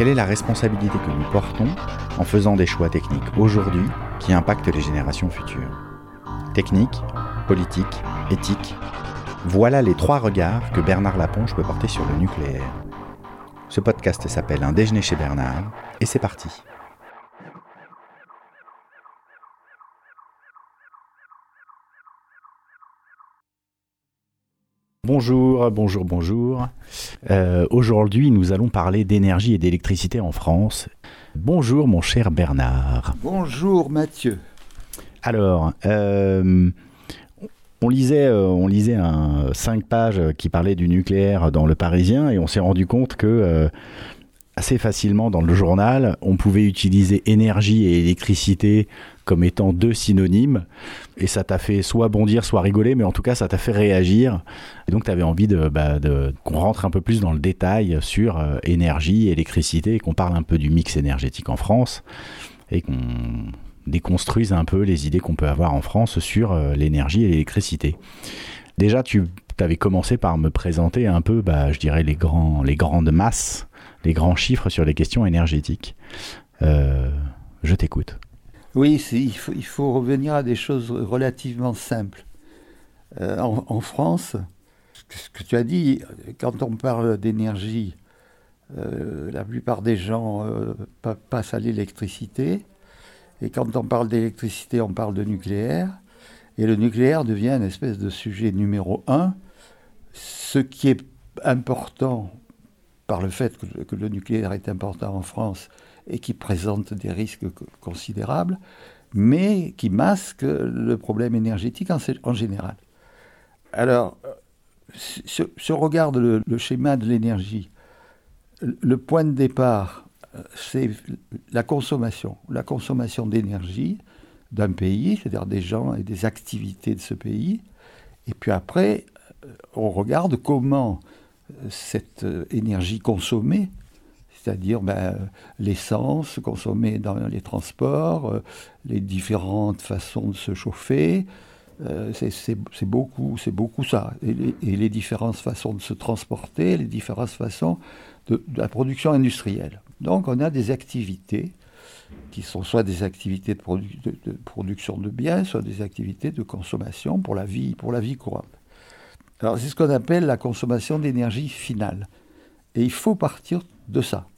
Quelle est la responsabilité que nous portons en faisant des choix techniques aujourd'hui qui impactent les générations futures Technique, politique, éthique, voilà les trois regards que Bernard Laponche peut porter sur le nucléaire. Ce podcast s'appelle Un déjeuner chez Bernard, et c'est parti. Bonjour, bonjour, bonjour. Euh, aujourd'hui, nous allons parler d'énergie et d'électricité en France. Bonjour, mon cher Bernard. Bonjour, Mathieu. Alors, euh, on lisait, euh, on lisait un, cinq pages qui parlait du nucléaire dans Le Parisien et on s'est rendu compte que euh, assez facilement dans le journal, on pouvait utiliser énergie et électricité comme étant deux synonymes. Et ça t'a fait soit bondir, soit rigoler, mais en tout cas, ça t'a fait réagir. Et donc, tu avais envie de, bah, de qu'on rentre un peu plus dans le détail sur énergie, électricité, qu'on parle un peu du mix énergétique en France, et qu'on déconstruisent un peu les idées qu'on peut avoir en France sur euh, l'énergie et l'électricité. Déjà, tu avais commencé par me présenter un peu, bah, je dirais, les grandes masses, les grands chiffres sur les questions énergétiques. Euh, je t'écoute. Oui, il faut, revenir à des choses relativement simples. Euh, en, France, ce que tu as dit, quand on parle d'énergie, la plupart des gens passent à l'électricité. Et quand on parle d'électricité, on parle de nucléaire. Et le nucléaire devient une espèce de sujet numéro un. Ce qui est important par le fait que, le nucléaire est important en France et qui présente des risques considérables, mais qui masque le problème énergétique en, général. Alors, si, on regarde le schéma de l'énergie, le point de départ c'est la consommation, la consommation d'énergie d'un pays, c'est-à-dire des gens et des activités de ce pays. Et puis après, on regarde comment cette énergie consommée, c'est-à-dire ben, l'essence consommée dans les transports, les différentes façons de se chauffer, euh, c'est beaucoup, beaucoup ça. Et les, différentes façons de se transporter, les différentes façons de, la production industrielle. Donc on a des activités qui sont soit des activités de, production de biens, soit des activités de consommation pour la vie, pour la vie courante. Alors c'est ce qu'on appelle la consommation d'énergie finale. Et il faut partir de ça.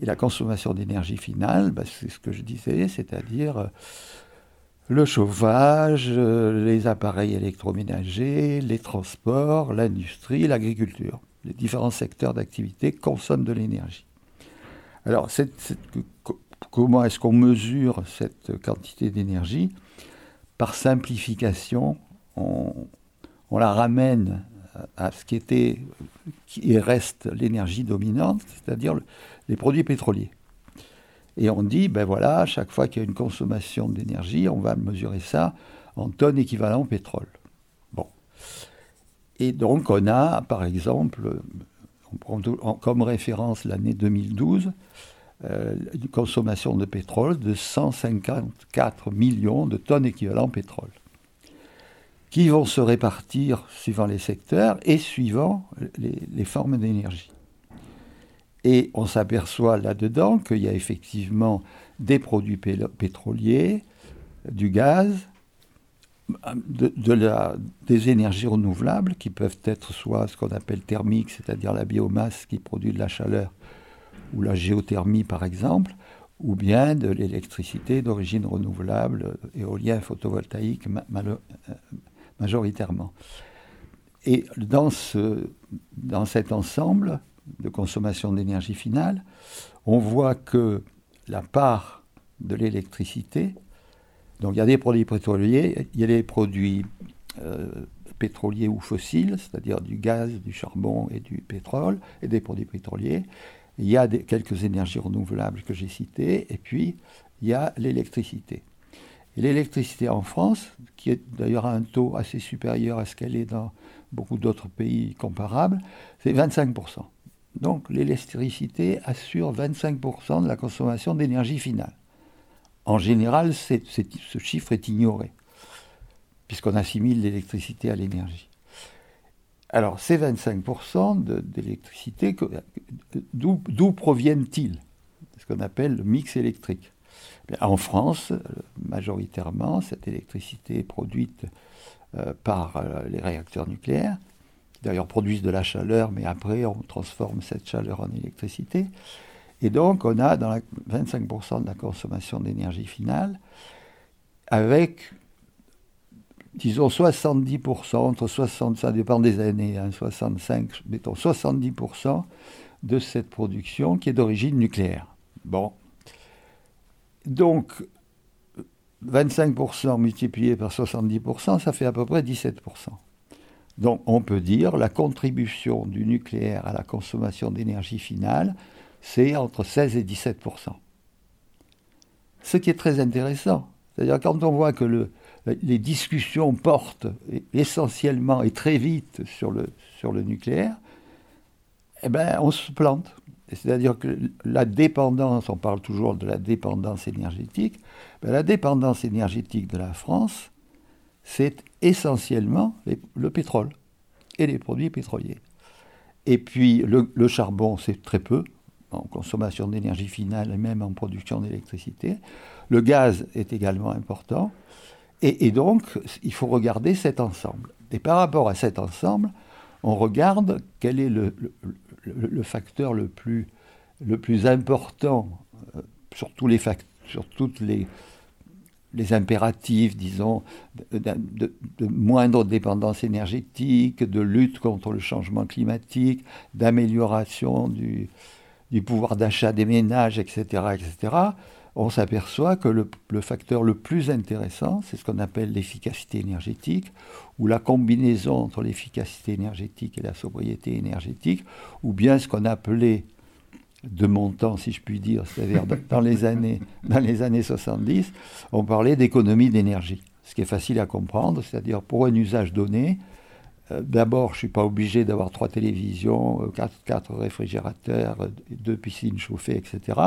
Et la consommation d'énergie finale, bah, c'est ce que je disais, c'est-à-dire euh, le chauffage, euh, les appareils électroménagers, les transports, l'industrie, l'agriculture les différents secteurs d'activité consomment de l'énergie. Alors, comment est-ce qu'on mesure cette quantité d'énergie? Par simplification, on, la ramène à ce qui était, qui reste l'énergie dominante, c'est-à-dire les produits pétroliers. Et on dit, ben voilà, chaque fois qu'il y a une consommation d'énergie, on va mesurer ça en tonnes équivalent pétrole. Et donc on a, par exemple, on prend comme référence l'année 2012, euh, une consommation de pétrole de 154 millions de tonnes équivalent pétrole, qui vont se répartir suivant les secteurs et suivant les formes d'énergie. Et on s'aperçoit là-dedans qu'il y a effectivement des produits pétroliers, du gaz, de, la, des énergies renouvelables qui peuvent être soit ce qu'on appelle thermique, c'est-à-dire la biomasse qui produit de la chaleur, ou la géothermie par exemple, ou bien de l'électricité d'origine renouvelable, éolien, photovoltaïque euh, majoritairement. Et dans, ce, dans cet ensemble de consommation d'énergie finale, on voit que la part de l'électricité donc il y a des produits pétroliers, il y a des produits euh, pétroliers ou fossiles, c'est-à-dire du gaz, du charbon et du pétrole, et des produits pétroliers. Il y a quelques énergies renouvelables que j'ai citées, et puis il y a l'électricité. L'électricité en France, qui est d'ailleurs à un taux assez supérieur à ce qu'elle est dans beaucoup d'autres pays comparables, c'est 25%. Donc l'électricité assure 25% de la consommation d'énergie finale. En général, ce chiffre est ignoré, puisqu'on assimile l'électricité à l'énergie. Alors ces 25% d'électricité, d'où proviennent-ils? Ce qu'on appelle le mix électrique. En France, majoritairement, cette électricité est produite euh, par euh, les réacteurs nucléaires, qui d'ailleurs produisent de la chaleur, mais après on transforme cette chaleur en électricité. Et donc on a dans la 25% de la consommation d'énergie finale, avec, disons, 70%, entre 60, ça dépend des années, 65, hein, mettons 70% de cette production qui est d'origine nucléaire. Bon, donc, 25% multiplié par 70%, ça fait à peu près 17%. Donc on peut dire la contribution du nucléaire à la consommation d'énergie finale, c'est entre 16 et 17%. Ce qui est très intéressant. C'est-à-dire quand on voit que les discussions portent essentiellement et très vite sur le, nucléaire, eh ben, on se plante. C'est-à-dire que la dépendance, on parle toujours de la dépendance énergétique, ben, la dépendance énergétique de la France, c'est essentiellement le pétrole et les produits pétroliers. Et puis le, charbon, c'est très peu en consommation d'énergie finale et même en production d'électricité. Le gaz est également important. Et, donc, il faut regarder cet ensemble. Et par rapport à cet ensemble, on regarde quel est le, facteur le plus, le plus important euh, sur, tous les sur toutes les, les impératifs, disons, de, moindre dépendance énergétique, de lutte contre le changement climatique, d'amélioration du, du pouvoir d'achat des ménages, etc., etc., on s'aperçoit que le, facteur le plus intéressant, c'est ce qu'on appelle l'efficacité énergétique, ou la combinaison entre l'efficacité énergétique et la sobriété énergétique, ou bien ce qu'on appelait de mon temps, si je puis dire, c'est-à-dire dans les années, dans les années 70, on parlait d'économie d'énergie, ce qui est facile à comprendre, c'est-à-dire pour un usage donné, d'abord, je ne suis pas obligé d'avoir trois télévisions, euh, quatre, réfrigérateurs, euh, deux piscines chauffées, etc.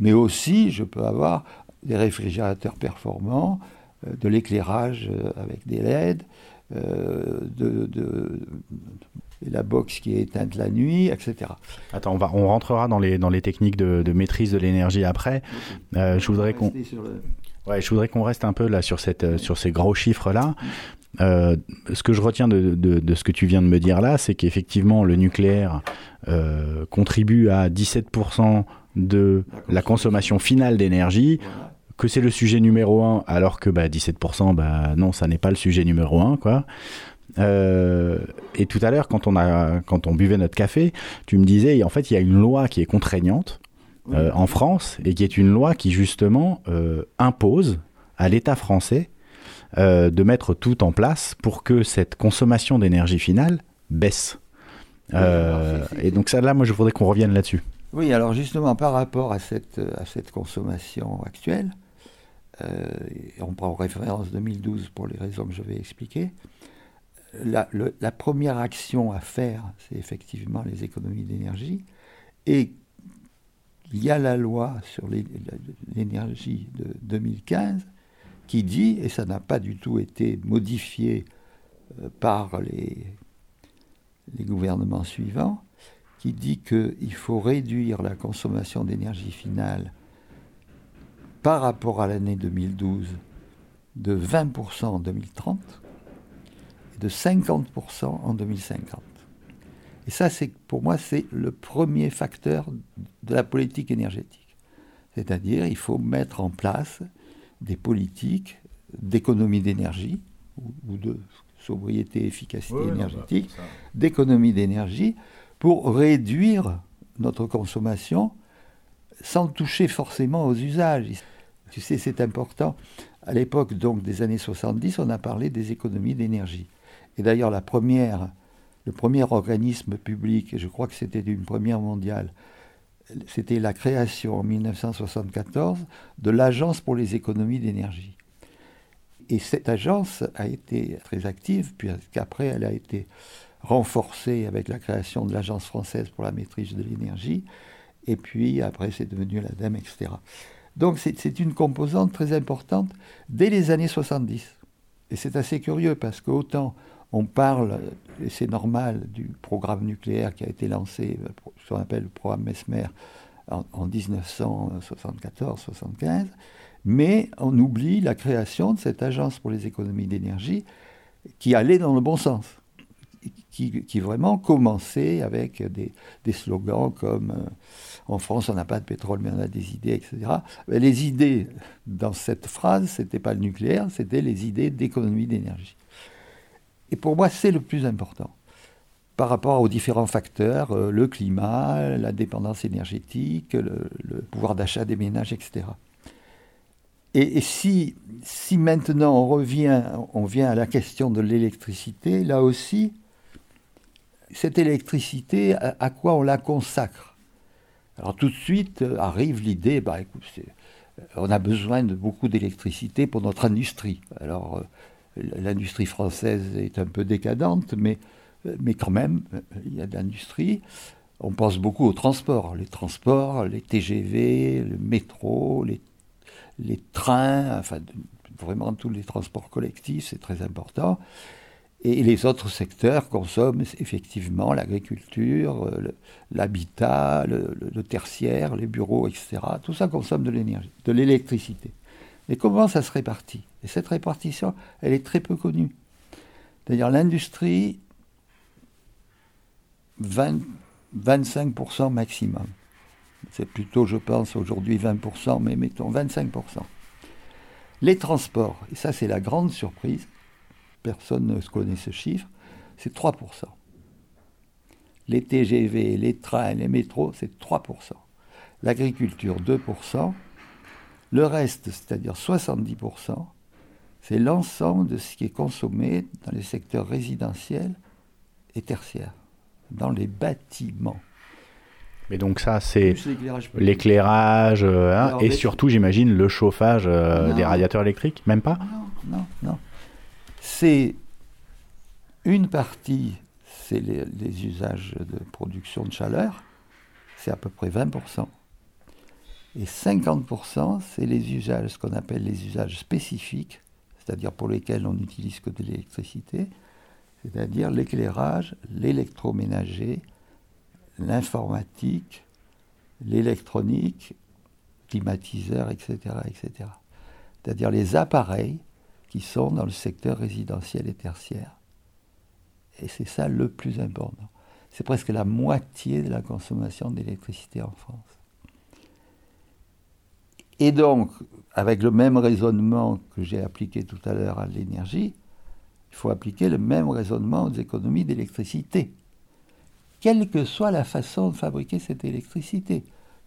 Mais aussi, je peux avoir des réfrigérateurs performants, de l'éclairage avec des LED, de, la box qui est éteinte la nuit, etc. Attends, on, va, on rentrera dans les, dans les techniques de, maîtrise de l'énergie après. je voudrais qu'on... Ouais, je voudrais qu'on reste un peu là sur, cette, sur ces gros chiffres-là. Euh, ce que je retiens de, ce que tu viens de me dire là, c'est qu'effectivement le nucléaire euh, contribue à 17% de la consommation. finale d'énergie, que c'est le sujet numéro un, alors que bah, 17%, bah, non, ça n'est pas le sujet numéro un, quoi. Euh, et tout à l'heure, quand on a, quand on buvait notre café, tu me disais, en fait, il y a une loi qui est contraignante en France et qui est une loi qui justement impose à l'État français euh, de mettre tout en place pour que cette consommation d'énergie finale baisse. Euh, et donc ça, là, moi, je voudrais qu'on revienne là-dessus. Oui, alors justement, par rapport à cette, à cette consommation actuelle, euh, on prend référence 2012 pour les raisons que je vais expliquer, la, la première action à faire, c'est effectivement les économies d'énergie. Et il y a la loi sur l'énergie de 2015 qui dit, et ça n'a pas du tout été modifié euh, par les, gouvernements suivants, qui dit qu'il faut réduire la consommation d'énergie finale par rapport à l'année 2012 de 20% en 2030 et de 50% en 2050. Et ça, c'est pour moi, c'est le premier facteur de la politique énergétique. C'est-à-dire, il faut mettre en place des politiques d'économie d'énergie ou, de sobriété, efficacité énergétique, d'économie d'énergie pour réduire notre consommation sans toucher forcément aux usages. Tu sais, c'est important. À l'époque donc des années 70, on a parlé des économies d'énergie. Et d'ailleurs, la première, le premier organisme public, et je crois que c'était d'une première mondiale, c'était la création en 1974 de l'Agence pour les économies d'énergie. Et cette agence a été très active, puisqu'après elle a été renforcée avec la création de l'Agence française pour la maîtrise de l'énergie, et puis après c'est devenu l'ADEME, etc. Donc c'est une composante très importante dès les années 70. Et c'est assez curieux parce qu'autant on parle, et c'est normal, du programme nucléaire qui a été lancé, ce qu'on appelle le programme Mesmer, en, 1974-75, mais on oublie la création de cette agence pour les économies d'énergie qui allait dans le bon sens, qui, vraiment commençait avec des, slogans comme euh, en France on n'a pas de pétrole mais on a des idées, etc. les idées dans cette phrase, ce n'était pas le nucléaire, c'était les idées d'économie d'énergie. Et pour moi, c'est le plus important par rapport aux différents facteurs, euh, le climat, la dépendance énergétique, le, pouvoir d'achat des ménages, etc. Et, si, si, maintenant on revient, on vient à la question de l'électricité, là aussi, cette électricité, à, quoi on la consacre? Alors tout de suite euh, arrive l'idée, bah, écoute, on a besoin de beaucoup d'électricité pour notre industrie. Alors euh, l'industrie française est un peu décadente, mais mais quand même, il y a de l'industrie. On pense beaucoup aux transports, les transports, les TGV, le métro, les, les trains, enfin vraiment tous les transports collectifs, c'est très important. Et les autres secteurs consomment effectivement l'agriculture, l'habitat, le, tertiaire, les bureaux, etc. Tout ça consomme de l'énergie, de l'électricité. Mais comment ça se répartit? Et cette répartition, elle est très peu connue. D'ailleurs, l'industrie 20, 25% maximum. C'est plutôt, je pense, aujourd'hui 20%, mais mettons 25%. Les transports, et ça c'est la grande surprise, personne ne connaît ce chiffre, c'est 3%. Les TGV, les trains, les métros, c'est 3%. L'agriculture, 2%. Le reste, c'est-à-dire 70%, c'est l'ensemble de ce qui est consommé dans les secteurs résidentiels et tertiaires dans les bâtiments. Mais donc ça, c'est l'éclairage, euh, hein, et surtout, j'imagine, le chauffage euh, des radiateurs électriques Même pas Non, non, non. C'est une partie, c'est les, les, usages de production de chaleur, c'est à peu près 20%. Et 50%, c'est les usages, ce qu'on appelle les usages spécifiques, c'est-à-dire pour lesquels on n'utilise que de l'électricité, c'est-à-dire l'éclairage, l'électroménager, l'informatique, l'électronique, climatiseur, etc. etc. C'est-à-dire les appareils qui sont dans le secteur résidentiel et tertiaire. Et c'est ça le plus important. C'est presque la moitié de la consommation d'électricité en France. Et donc, avec le même raisonnement que j'ai appliqué tout à l'heure à l'énergie, il faut appliquer le même raisonnement aux économies d'électricité, quelle que soit la façon de fabriquer cette électricité,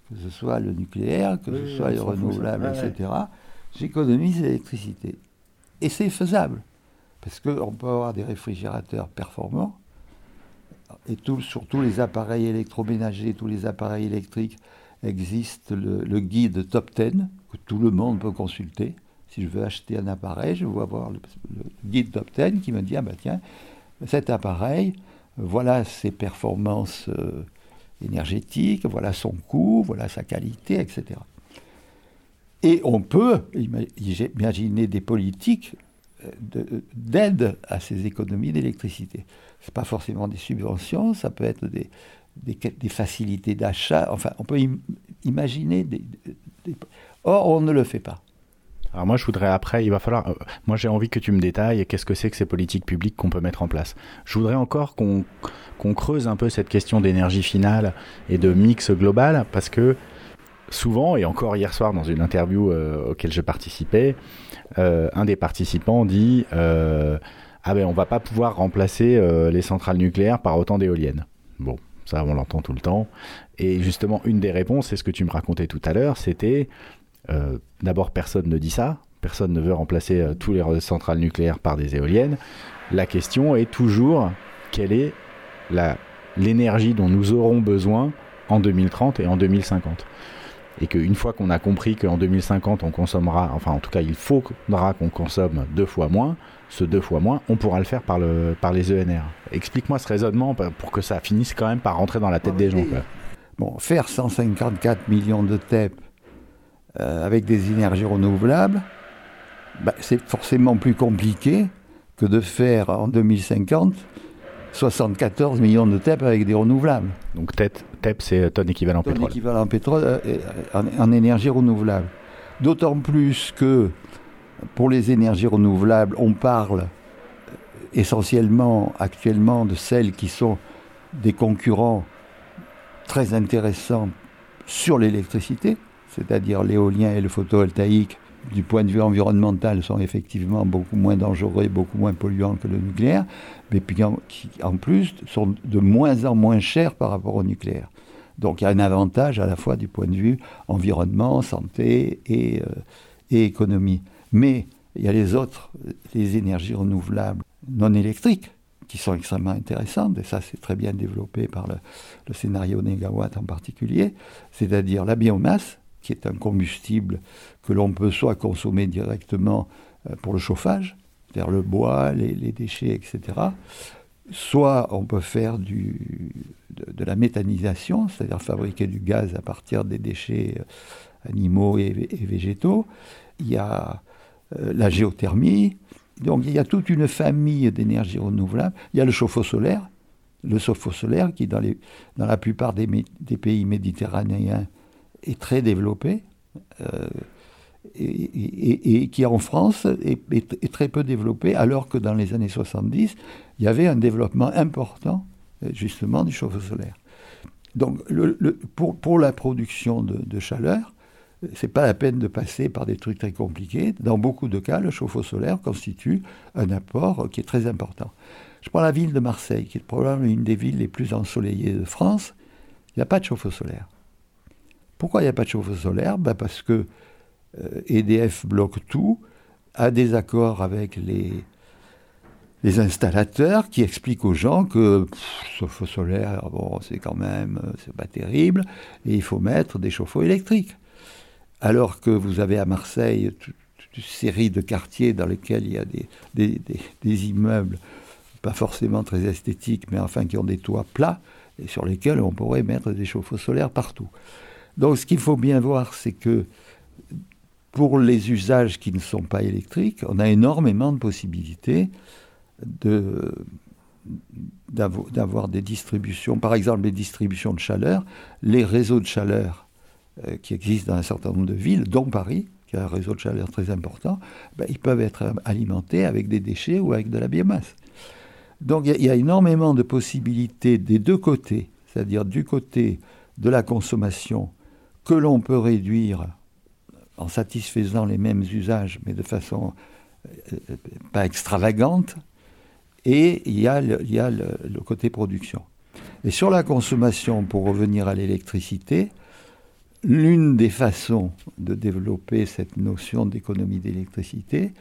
que ce soit le nucléaire, que ce soit les renouvelables, etc. J'économise l'électricité. Et c'est faisable, parce qu'on peut avoir des réfrigérateurs performants, et tout, sur tous les appareils électroménagers, tous les appareils électriques, existe le, guide Top 10, que tout le monde peut consulter si je veux acheter un appareil, je vais avoir le, guide Top 10 qui me dit, ah ben tiens, cet appareil, voilà ses performances euh, énergétiques, voilà son coût, voilà sa qualité, etc. Et on peut imaginer des politiques euh, d'aide à ces économies d'électricité. Ce n'est pas forcément des subventions, ça peut être des, des, facilités d'achat, enfin on peut imaginer des... Or, on ne le fait pas. Alors moi, je voudrais après, il va falloir. Euh, moi, j'ai envie que tu me détailles qu'est-ce que c'est que ces politiques publiques qu'on peut mettre en place. Je voudrais encore qu'on creuse un peu cette question d'énergie finale et de mix global, parce que souvent, et encore hier soir dans une interview euh, auquel je participais, euh, un des participants dit ah ben on va pas pouvoir remplacer les centrales nucléaires par autant d'éoliennes. Bon, ça on l'entend tout le temps. Et justement, une des réponses, c'est ce que tu me racontais tout à l'heure, c'était euh, d'abord, personne ne dit ça. Personne ne veut remplacer euh, tous les centrales nucléaires par des éoliennes. La question est toujours quelle est l'énergie dont nous aurons besoin en 2030 et en 2050 et qu'une fois qu'on a compris qu'en 2050 on consommera, enfin en tout cas il faudra qu'on consomme deux fois moins, ce deux fois moins, on pourra le faire par, le, par les ENR. Explique-moi ce raisonnement pour que ça finisse quand même par rentrer dans la tête des gens. Bon, faire 154 millions de TEP euh, avec des énergies renouvelables, bah, c'est forcément plus compliqué que de faire en 2050 74 millions de TEP avec des renouvelables. Donc TEP, c'est tonne équivalent tonne pétrole. équivalent pétrole euh, en, en, énergie renouvelable. D'autant plus que pour les énergies renouvelables, on parle essentiellement actuellement de celles qui sont des concurrents très intéressants sur l'électricité, c'est-à-dire l'éolien et le photovoltaïque, du point de vue environnemental, sont effectivement beaucoup moins dangereux, beaucoup moins polluants que le nucléaire, mais qui en plus sont de moins en moins chers par rapport au nucléaire. Donc il y a un avantage à la fois du point de vue environnement, santé et, euh, et économie. Mais il y a les autres, les énergies renouvelables non électriques, qui sont extrêmement intéressantes, et ça c'est très bien développé par le, scénario Negawatt en particulier, c'est-à-dire la biomasse, qui est un combustible que l'on peut soit consommer directement euh, pour le chauffage, c'est-à-dire le bois, les, déchets, etc. Soit on peut faire de, la méthanisation, c'est-à-dire fabriquer du gaz à partir des déchets euh, animaux et, végétaux. Il y a la géothermie. Donc il y a toute une famille d'énergies renouvelables. Il y a le chauffe-eau solaire. Le chauffe-eau solaire qui, dans, la plupart des, pays méditerranéens, est très développé. Euh, et, qui en France est, très peu développé, alors que dans les années 70, il y avait un développement important justement du chauffe-eau solaire. Donc pour, la production de chaleur, c'est pas la peine de passer par des trucs très compliqués. Dans beaucoup de cas, le chauffe-eau solaire constitue un apport qui est très important. Je prends la ville de Marseille, qui est probablement une des villes les plus ensoleillées de France. Il n'y a pas de chauffe-eau solaire. Pourquoi il n'y a pas de chauffe-eau solaire? Ben Parce que EDF euh, e bloque tout, a des accords avec les, les installateurs qui expliquent aux gens que chauffe-eau solaire, bon, c'est quand même, euh, c'est pas terrible, et il faut mettre des chauffe-eau électriques. Alors que vous avez à Marseille toute, une série de quartiers dans lesquels il y a des, immeubles, pas forcément très esthétiques, mais enfin qui ont des toits plats, et sur lesquels on pourrait mettre des chauffe-eau solaires partout. Donc ce qu'il faut bien voir, c'est que pour les usages qui ne sont pas électriques, on a énormément de possibilités d'avoir des distributions, par exemple les distributions de chaleur, les réseaux de chaleur qui existent dans un certain nombre de villes, dont Paris, qui a un réseau de chaleur très important, ben, ils peuvent être alimentés avec des déchets ou avec de la biomasse. Donc il y, a énormément de possibilités des deux côtés, c'est-à-dire du côté de la consommation que l'on peut réduire en satisfaisant les mêmes usages, mais de façon euh, pas extravagante, et il y a le, côté production. Et sur la consommation, pour revenir à l'électricité, l'une des façons de développer cette notion d'économie d'électricité,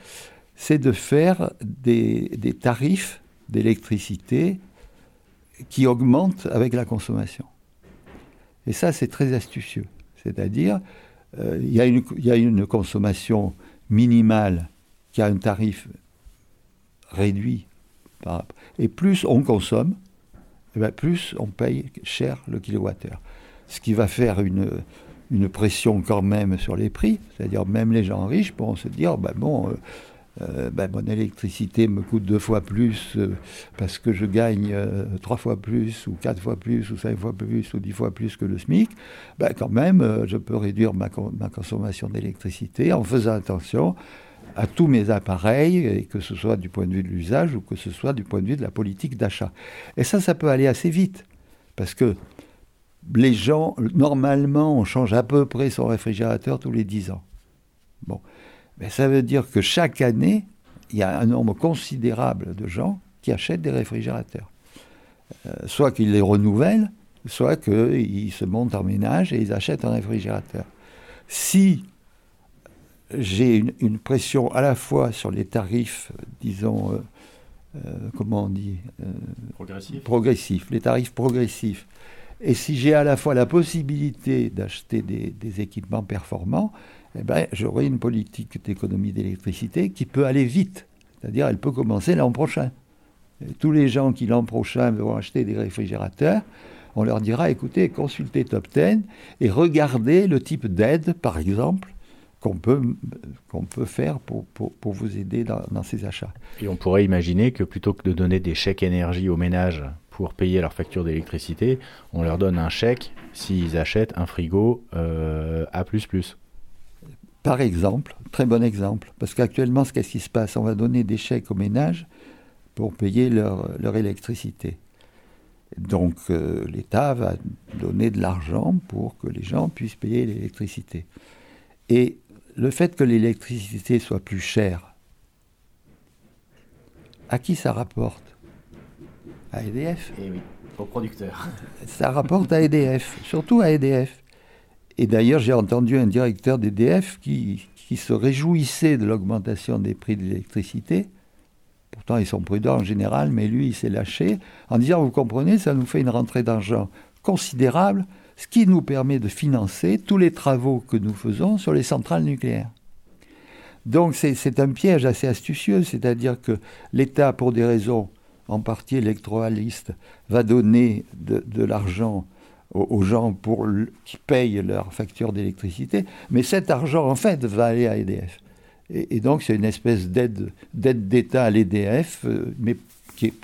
c'est de faire des, tarifs d'électricité qui augmentent avec la consommation. Et ça, c'est très astucieux. C'est-à-dire, euh, il y, a une consommation minimale qui a un tarif réduit. et plus on consomme, eh ben, plus on paye cher le kilowattheure. Ce qui va faire une, une pression quand même sur les prix. C'est-à-dire même les gens riches pourront se dire, ben bon, euh, euh, ben, mon électricité me coûte deux fois plus euh, parce que je gagne trois fois plus ou quatre fois plus ou cinq fois plus ou dix fois plus que le SMIC, ben, quand même, je peux réduire ma, ma consommation d'électricité en faisant attention à tous mes appareils, et que ce soit du point de vue de l'usage ou que ce soit du point de vue de la politique d'achat. Et ça, ça peut aller assez vite, parce que les gens, normalement, on change à peu près son réfrigérateur tous les dix ans. Bon, ben, ça veut dire que chaque année, il y a un nombre considérable de gens qui achètent des réfrigérateurs. Euh, soit qu'ils les renouvellent, soit qu'ils se montent en ménage et ils achètent un réfrigérateur. Si j'ai une, pression à la fois sur les tarifs, disons, euh, euh, comment on dit Progressifs. Progressifs, les tarifs progressifs, Et si j'ai à la fois la possibilité d'acheter des, équipements performants, eh ben, j'aurai une politique d'économie d'électricité qui peut aller vite. C'est-à-dire, elle peut commencer l'an prochain. tous les gens qui l'an prochain vont acheter des réfrigérateurs, on leur dira, écoutez, consultez Top 10 et regardez le type d'aide, par exemple, qu'on peut, qu'on peut faire pour, pour, vous aider dans, dans, ces achats. Et on pourrait imaginer que plutôt que de donner des chèques énergie aux ménages pour payer leur facture d'électricité, on leur donne un chèque s'ils achètent un frigo euh, A++. Par exemple, très bon exemple, parce qu'actuellement, ce qu'est-ce qui se passe? On va donner des chèques aux ménages pour payer leur, électricité. Donc euh, l'État va donner de l'argent pour que les gens puissent payer l'électricité. Et le fait que l'électricité soit plus chère, à qui ça rapporte? À EDF Eh oui, aux producteurs. Ça rapporte à EDF, surtout à EDF. Et d'ailleurs, j'ai entendu un directeur d'EDF qui, qui se réjouissait de l'augmentation des prix de l'électricité. Pourtant, ils sont prudents en général, mais lui, il s'est lâché en disant, vous comprenez, ça nous fait une rentrée d'argent considérable ce qui nous permet de financer tous les travaux que nous faisons sur les centrales nucléaires. Donc c'est un piège assez astucieux, c'est-à-dire que l'État, pour des raisons en partie électoralistes, va donner de, l'argent aux, gens pour qui payent leurs factures d'électricité, mais cet argent, en fait, va aller à EDF. Et, donc c'est une espèce d'aide d'État à l'EDF, euh, mais qui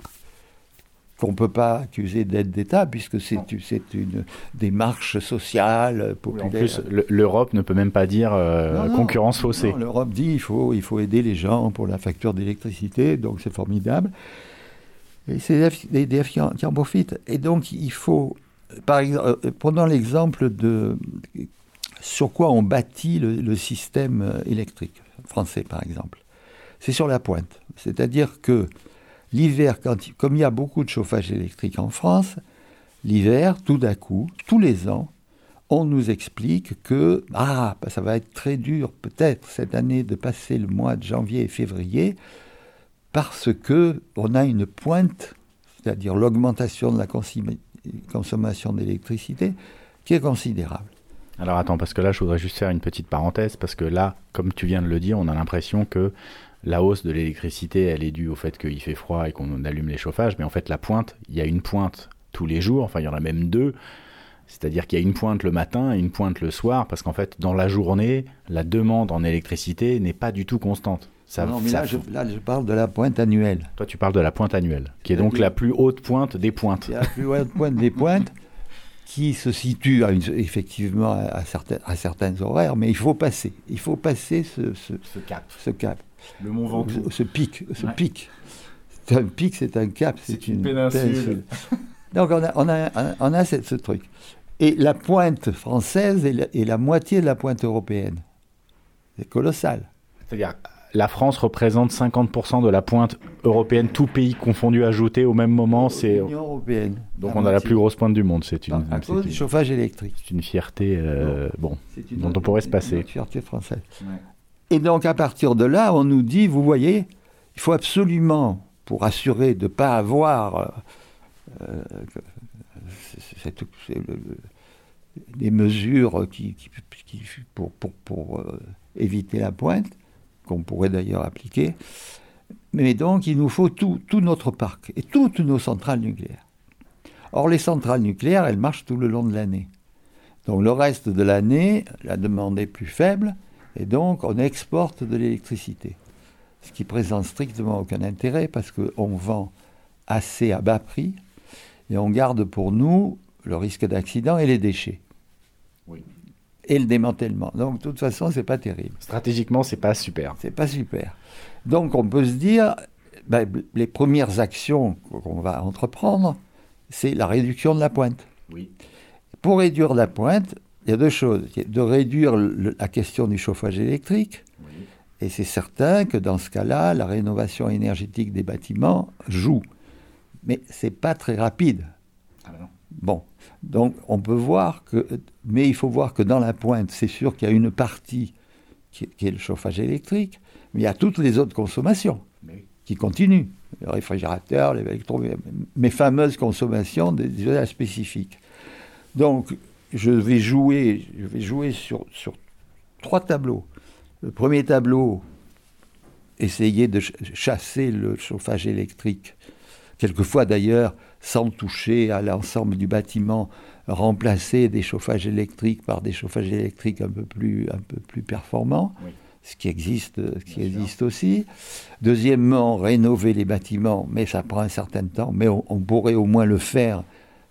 qu'on ne peut pas accuser d'aide d'État, puisque c'est une démarche sociale, populaire. en plus, l'Europe ne peut même pas dire euh, concurrence faussée. L'Europe dit qu'il faut, il faut aider les gens pour la facture d'électricité, donc c'est formidable. C'est l'EDF qui, qui, en profite. Et donc il faut, par exemple, euh, prenons l'exemple de sur quoi on bâtit le système électrique français, par exemple. C'est sur la pointe. C'est-à-dire que L'hiver, comme il y a beaucoup de chauffage électrique en France, l'hiver, tout d'un coup, tous les ans, on nous explique que ah, bah, ça va être très dur peut-être cette année de passer le mois de janvier et février parce que on a une pointe, c'est-à-dire l'augmentation de la consommation d'électricité, qui est considérable. Alors attends, parce que là, je voudrais juste faire une petite parenthèse, parce que là, comme tu viens de le dire, on a l'impression que la hausse de l'électricité, elle est due au fait qu'il fait froid et qu'on allume les chauffages, mais en fait la pointe, il y a une pointe tous les jours, enfin il y en a même deux, c'est-à-dire qu'il y a une pointe le matin et une pointe le soir, parce qu'en fait dans la journée, la demande en électricité n'est pas du tout constante. Ça, non, mais là, je, parle de la pointe annuelle. Toi, tu parles de la pointe annuelle, qui est donc la plus haute pointe des pointes. La plus haute pointe des pointes, qui se situe effectivement à, certains, à certains horaires, mais il faut passer. Il faut passer ce, ce cap. Ce cap. Le Mont Ventoux. Ce pic, ce pic. C'est un pic, c'est un cap, c'est une, péninsule. Donc on a, on a, on a ce, truc. Et la pointe française est la, moitié de la pointe européenne. C'est colossal. C'est-à-dire, la France représente 50% de la pointe européenne, tout pays confondu ajouté au même moment. C'est l'Union européenne. Donc on a la plus grosse pointe du monde. C'est une. À cause du chauffage électrique. C'est une fierté, euh, bon, dont on pourrait se passer. Une fierté française. Et donc à partir de là, on nous dit, vous voyez, il faut absolument, pour assurer de ne pas avoir euh, des mesures qui, pour, pour, euh, éviter la pointe, qu'on pourrait d'ailleurs appliquer, mais donc il nous faut tout, notre parc et toutes nos centrales nucléaires. Or les centrales nucléaires, elles marchent tout le long de l'année. Donc le reste de l'année, la demande est plus faible, et donc, on exporte de l'électricité. Ce qui présente strictement aucun intérêt parce qu'on vend assez à bas prix et on garde pour nous le risque d'accident et les déchets. Oui. Et le démantèlement. Donc, de toute façon, c'est pas terrible. Stratégiquement, c'est pas super. C'est pas super. Donc, on peut se dire, ben, les premières actions qu'on va entreprendre, c'est la réduction de la pointe. Oui. Pour réduire la pointe, il y a deux choses. De réduire la question du chauffage électrique. Et c'est certain que dans ce cas-là, la rénovation énergétique des bâtiments joue. Mais ce n'est pas très rapide. Bon, donc on peut voir que, mais il faut voir que dans la pointe, c'est sûr qu'il y a une partie qui, est le chauffage électrique, mais il y a toutes les autres consommations qui continuent. Le réfrigérateur, les électro, mes fameuses consommations des usages spécifiques. Donc, je vais jouer, je vais jouer sur, sur trois tableaux. Le premier tableau, essayer de chasser le chauffage électrique, quelquefois d'ailleurs sans toucher à l'ensemble du bâtiment, remplacer des chauffages électriques par des chauffages électriques un peu plus, un peu plus performants. ce qui existe, ce qui existe aussi. Deuxièmement, rénover les bâtiments, mais ça prend un certain temps, mais on, pourrait au moins le faire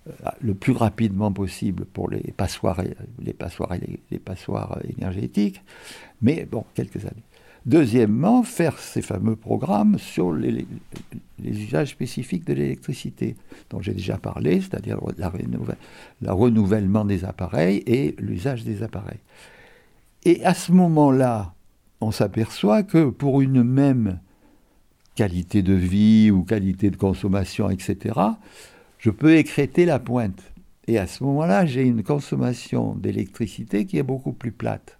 euh, le plus rapidement possible pour les passoires, les passoires, les passoires énergétiques, mais bon, quelques années. Deuxièmement, faire ces fameux programmes sur les, usages spécifiques de l'électricité, dont j'ai déjà parlé, c'est-à-dire le renouvellement des appareils et l'usage des appareils. Et à ce moment-là, on s'aperçoit que pour une même qualité de vie ou qualité de consommation, etc., je peux écréter la pointe. Et à ce moment-là, j'ai une consommation d'électricité qui est beaucoup plus plate.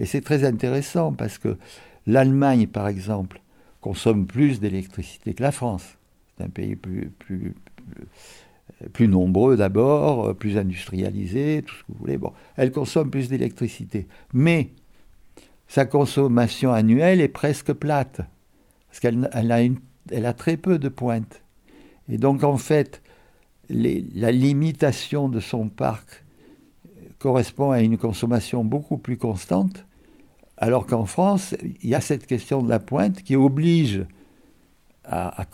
Et c'est très intéressant parce que l'Allemagne, par exemple, consomme plus d'électricité que la France. C'est un pays plus, plus, plus, nombreux d'abord, plus industrialisé, tout ce que vous voulez. Bon, elle consomme plus d'électricité. Mais sa consommation annuelle est presque plate, parce qu'elle a, elle a très peu de pointes. Et donc, en fait, la limitation de son parc correspond à une consommation beaucoup plus constante alors qu'en France, il y a cette question de la pointe qui oblige à,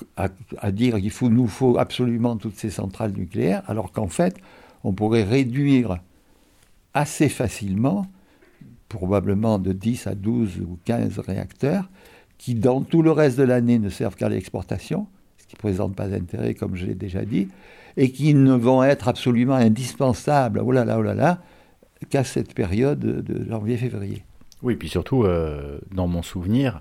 dire qu'il nous faut absolument toutes ces centrales nucléaires, alors qu'en fait, on pourrait réduire assez facilement, probablement de 10 à 12 ou 15 réacteurs, qui dans tout le reste de l'année ne servent qu'à l'exportation, ce qui ne présente pas d'intérêt, comme je l'ai déjà dit, et qui ne vont être absolument indispensables, oh là là, oh là là, qu'à cette période de janvier-février. Oui, puis surtout, euh, dans mon souvenir,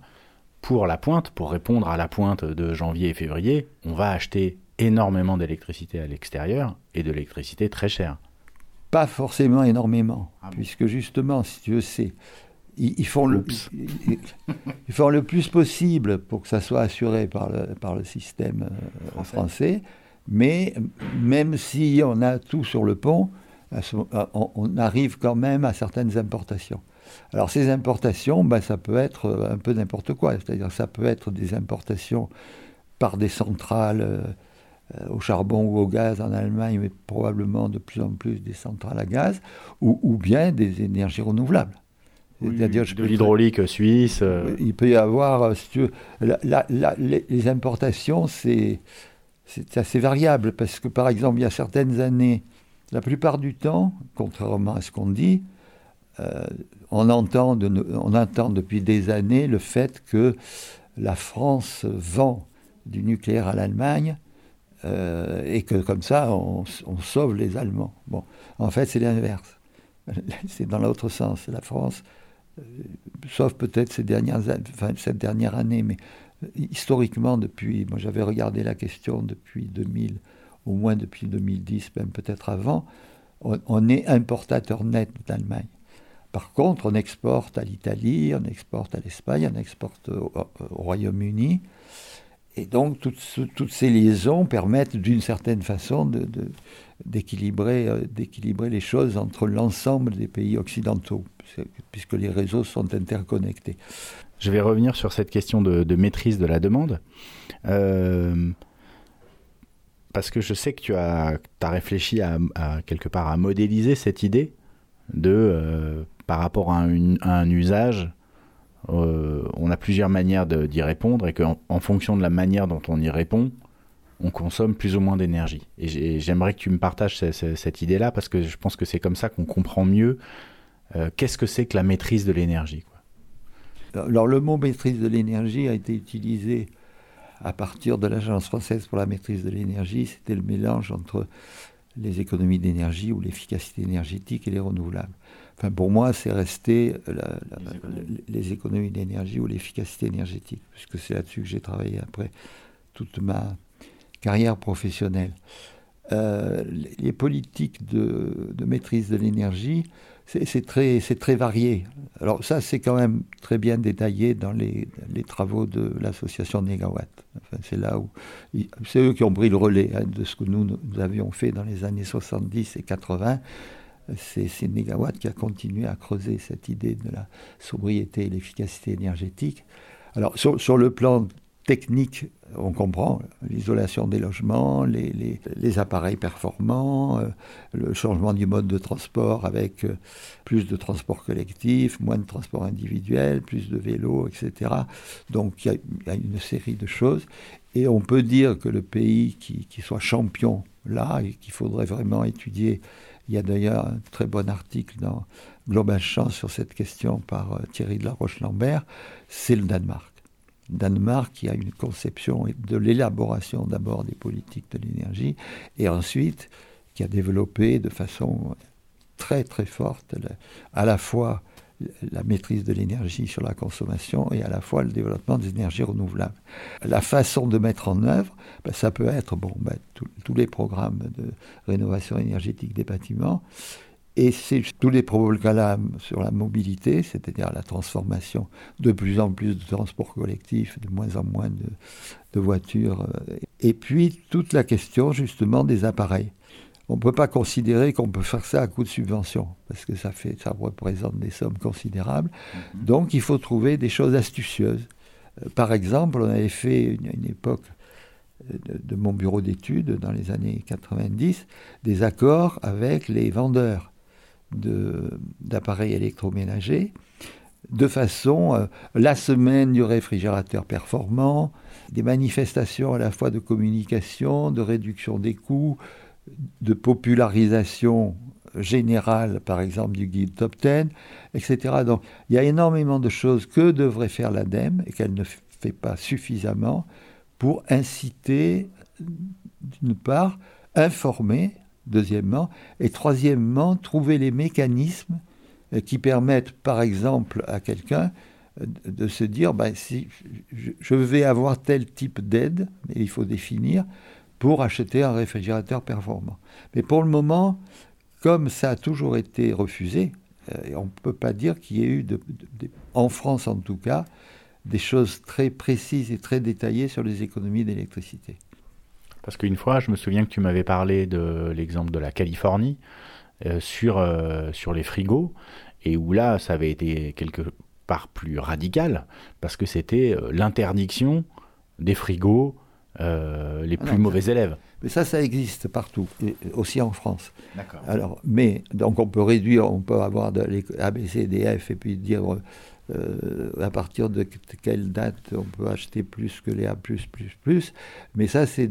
pour la pointe, pour répondre à la pointe de janvier et février, on va acheter énormément d'électricité à l'extérieur et de l'électricité très chère. Pas forcément énormément, ah puisque justement, si tu veux, c'est ils, font le, ils, font le plus possible pour que ça soit assuré par le, par le système euh, français. Mais même si on a tout sur le pont, on arrive quand même à certaines importations. Alors ces importations, ben, ça peut être euh, un peu n'importe quoi, c'est-à-dire ça peut être des importations par des centrales euh, au charbon ou au gaz en Allemagne, mais probablement de plus en plus des centrales à gaz, ou, bien des énergies renouvelables. C'est-à-dire, de l'hydraulique suisse. Euh. Il peut y avoir, si tu veux, les, importations, c'est assez variable, parce que par exemple, il y a certaines années, la plupart du temps, contrairement à ce qu'on dit, on entend, depuis des années le fait que la France vend du nucléaire à l'Allemagne euh, et que comme ça on, sauve les Allemands. Bon, en fait c'est l'inverse. c'est dans l'autre sens. La France, euh, sauf peut-être ces dernières, cette dernière année, mais euh, historiquement depuis, moi j'avais regardé la question depuis 2000, au moins depuis 2010, même peut-être avant, on est importateur net d'Allemagne. Par contre, on exporte à l'Italie, on exporte à l'Espagne, on exporte au, Royaume-Uni. Et donc, toutes, ces liaisons permettent d'une certaine façon euh, d'équilibrer les choses entre l'ensemble des pays occidentaux, puisque les réseaux sont interconnectés. Je vais revenir sur cette question de, maîtrise de la demande. Euh, parce que je sais que tu as, réfléchi à, quelque part à modéliser cette idée de euh, par rapport à un, usage, euh, on a plusieurs manières d'y répondre et qu'en en fonction de la manière dont on y répond, on consomme plus ou moins d'énergie. Et j'aimerais que tu me partages cette, idée-là parce que je pense que c'est comme ça qu'on comprend mieux euh, qu'est-ce que c'est que la maîtrise de l'énergie. Alors le mot maîtrise de l'énergie a été utilisé à partir de l'Agence française pour la maîtrise de l'énergie. C'était le mélange entre les économies d'énergie ou l'efficacité énergétique et les renouvelables. Enfin, pour moi, c'est resté les, économies. d'énergie ou l'efficacité énergétique, puisque c'est là-dessus que j'ai travaillé après toute ma carrière professionnelle. Euh, les politiques de, maîtrise de l'énergie c'est très, très varié. Alors ça, c'est quand même très bien détaillé dans les, les travaux de l'association Négawatt. Enfin, c'est là où c'est eux qui ont pris le relais hein, de ce que nous, nous, avions fait dans les années 70 et 80. C'est Négawatt qui a continué à creuser cette idée de la sobriété et l'efficacité énergétique. Alors sur, sur le plan technique, on comprend l'isolation des logements, les, appareils performants, euh, le changement du mode de transport avec euh, plus de transport collectif, moins de transport individuel, plus de vélos, etc. Donc il y, a une série de choses. Et on peut dire que le pays qui, soit champion là, et qu'il faudrait vraiment étudier, il y a d'ailleurs un très bon article dans Global Chance sur cette question par euh, Thierry de la Roche-Lambert, c'est le Danemark. Danemark qui a une conception de l'élaboration d'abord des politiques de l'énergie et ensuite qui a développé de façon très très forte à la fois la maîtrise de l'énergie sur la consommation et à la fois le développement des énergies renouvelables. La façon de mettre en œuvre, ben, ça peut être bon, ben, tous les programmes de rénovation énergétique des bâtiments, et c'est tous les programmes sur la mobilité, c'est-à-dire la transformation de plus en plus de transports collectifs, de moins en moins de, voitures. Et puis toute la question justement des appareils. On ne peut pas considérer qu'on peut faire ça à coup de subvention, parce que ça, fait, ça représente des sommes considérables. Mhm. Donc il faut trouver des choses astucieuses. Euh, par exemple, on avait fait une, une époque euh, de, de mon bureau d'études dans les années 90 des accords avec les vendeurs d'appareils électroménagers, de façon, euh, la semaine du réfrigérateur performant, des manifestations à la fois de communication, de réduction des coûts, de popularisation générale, par exemple, du guide top 10, etc. Donc, il y a énormément de choses que devrait faire l'ADEME et qu'elle ne fait pas suffisamment pour inciter, d'une part, informer deuxièmement, et troisièmement, trouver les mécanismes euh, qui permettent, par exemple, à quelqu'un euh, de se dire, ben, si je vais avoir tel type d'aide, mais il faut définir, pour acheter un réfrigérateur performant. Mais pour le moment, comme ça a toujours été refusé, euh, on ne peut pas dire qu'il y ait eu, en France en tout cas, des choses très précises et très détaillées sur les économies d'électricité. Parce qu'une fois, je me souviens que tu m'avais parlé de l'exemple de la Californie euh, sur, euh, sur les frigos, et où là, ça avait été quelque part plus radical, parce que c'était l'interdiction des frigos les plus mauvais élèves. Mais ça, ça existe partout, et aussi en France. D'accord. Alors, mais donc on peut réduire, on peut avoir de, les ABC, D, F, et puis dire euh, à partir de quelle date on peut acheter plus que les A+++, mais ça c'est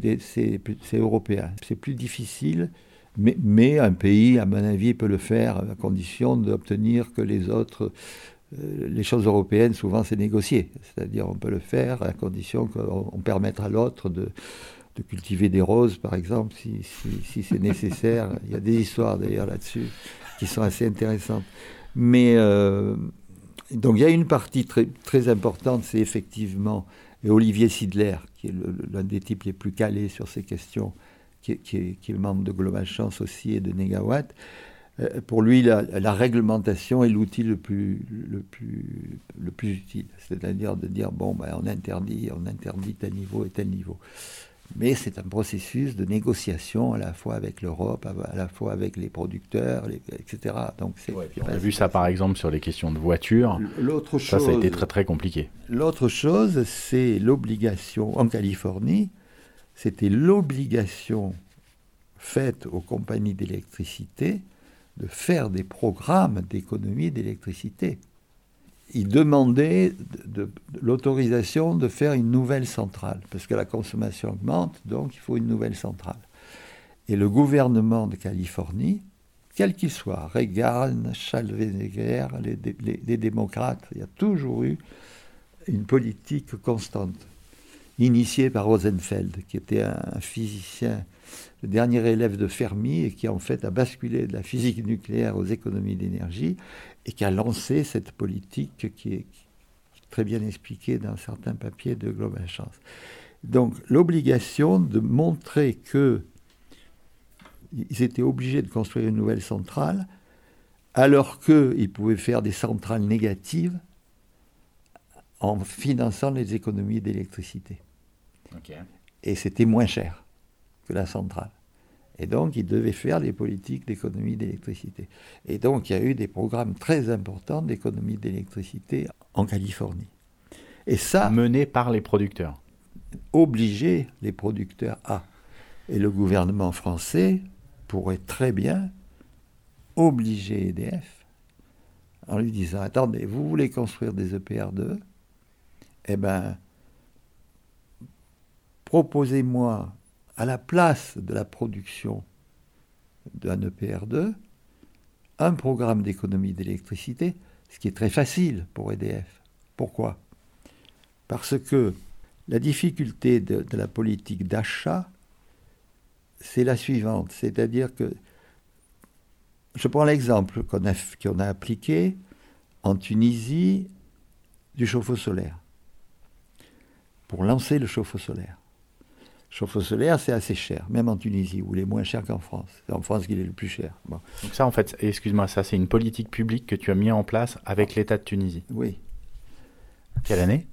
européen. C'est plus difficile, mais, mais, un pays, à mon avis, peut le faire à condition d'obtenir que les autres... Euh, les choses européennes, souvent, c'est négocié. C'est-à-dire, on peut le faire à condition qu'on permette à l'autre de, cultiver des roses, par exemple, si, c'est nécessaire. Il y a des histoires d'ailleurs là-dessus qui sont assez intéressantes. Mais euh, donc il y a une partie très, importante, c'est effectivement Olivier Sidler, qui est l'un des types les plus calés sur ces questions, qui est, qui est, membre de Global Chance aussi et de Negawatt. Euh, pour lui, la, réglementation est l'outil le plus, le, plus, le plus utile. C'est-à-dire de dire, bon, ben, on interdit, on interdit tel niveau et tel niveau. Mais c'est un processus de négociation à la fois avec l'Europe, à la fois avec les producteurs, etc. Donc on a vu ça par exemple sur les questions de voitures. L'autre chose, ça, ça a été très très compliqué. L'autre chose, c'est l'obligation en Californie. C'était l'obligation faite aux compagnies d'électricité de faire des programmes d'économie d'électricité il demandait de, l'autorisation de faire une nouvelle centrale, parce que la consommation augmente, donc il faut une nouvelle centrale. Et le gouvernement de Californie, quel qu'il soit, Reagan, Schwarzenegger, les, les, démocrates, il y a toujours eu une politique constante, initiée par Rosenfeld, qui était un physicien, le dernier élève de Fermi, et qui en fait a basculé de la physique nucléaire aux économies d'énergie, et qui a lancé cette politique qui est, très bien expliquée dans certains papiers de Global Chance. Donc l'obligation de montrer que ils étaient obligés de construire une nouvelle centrale alors qu'ils pouvaient faire des centrales négatives en finançant les économies d'électricité. Et c'était moins cher que la centrale. Et donc, ils devaient faire des politiques d'économie d'électricité. Et donc, il y a eu des programmes très importants d'économie d'électricité en Californie. Et ça. Mené par les producteurs. Obliger les producteurs à. Et le gouvernement français pourrait très bien obliger EDF en lui disant Attendez, vous voulez construire des EPR2 Eh bien, proposez-moi à la place de la production d'un EPR2 un programme d'économie d'électricité, ce qui est très facile pour EDF. Pourquoi? Parce que la difficulté de, la politique d'achat, c'est la suivante, c'est-à-dire que, je prends l'exemple qu'on a, a appliqué en Tunisie du chauffe-eau solaire, pour lancer le chauffe-eau solaire chauffe-eau solaire, c'est assez cher, même en Tunisie, où il est moins cher qu'en France. C'est en France qu'il est le plus cher. Donc ça, en fait, excuse-moi, ça, c'est une politique publique que tu as mis en place avec l'État de Tunisie. Oui. Quelle année?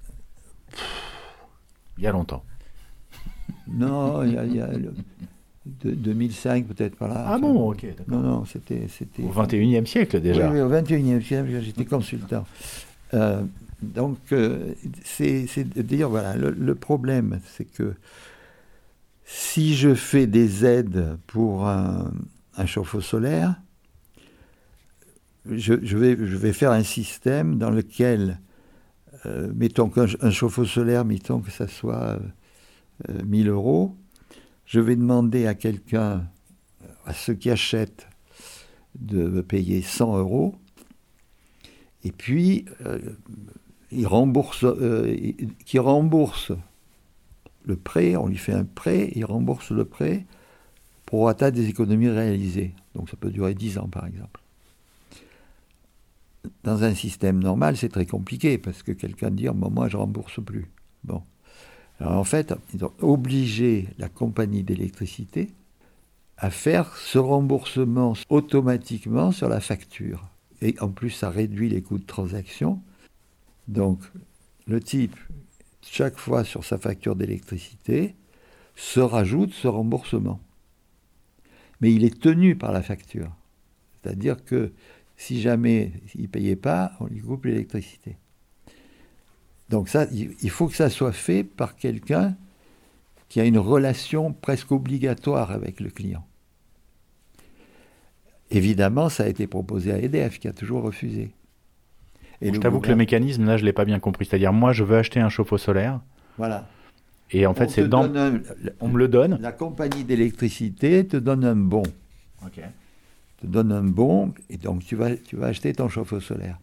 Il y a longtemps. Non, il y a, il y a 2005 peut-être par là. Ah bon, ok. Non, non, c'était... Au 21e siècle déjà. Oui, au 21e siècle, j'étais consultant. Euh, donc, euh, c'est dire, voilà, le problème, c'est que si je fais des aides pour un, chauffe-eau solaire, je, vais, faire un système dans lequel, euh, mettons qu'un chauffe-eau solaire, mettons que ça soit 1000 euh, euros, je vais demander à quelqu'un, à ceux qui achètent, de payer 100 euros, et puis euh, rembourse, qui rembourse le prêt, on lui fait un prêt, il rembourse le prêt pour atteindre des économies réalisées. Donc ça peut durer 10 ans par exemple. Dans un système normal, c'est très compliqué parce que quelqu'un dit moi je rembourse plus. Bon. Alors en fait, ils ont obligé la compagnie d'électricité à faire ce remboursement automatiquement sur la facture. Et en plus, ça réduit les coûts de transaction. Donc, le type, chaque fois sur sa facture d'électricité, se rajoute ce remboursement. Mais il est tenu par la facture. C'est-à-dire que si jamais il ne payait pas, on lui coupe l'électricité. Donc ça, il faut que ça soit fait par quelqu'un qui a une relation presque obligatoire avec le client. Évidemment, ça a été proposé à EDF qui a toujours refusé. Et je t'avoue que le mécanisme, là, je ne l'ai pas bien compris. C'est-à-dire, moi, je veux acheter un chauffe-eau solaire. Voilà. Et en fait, c'est dans. on me le donne. La compagnie d'électricité te donne un bon. Ok. Te donne un bon, et donc tu vas, tu vas acheter ton chauffe-eau solaire.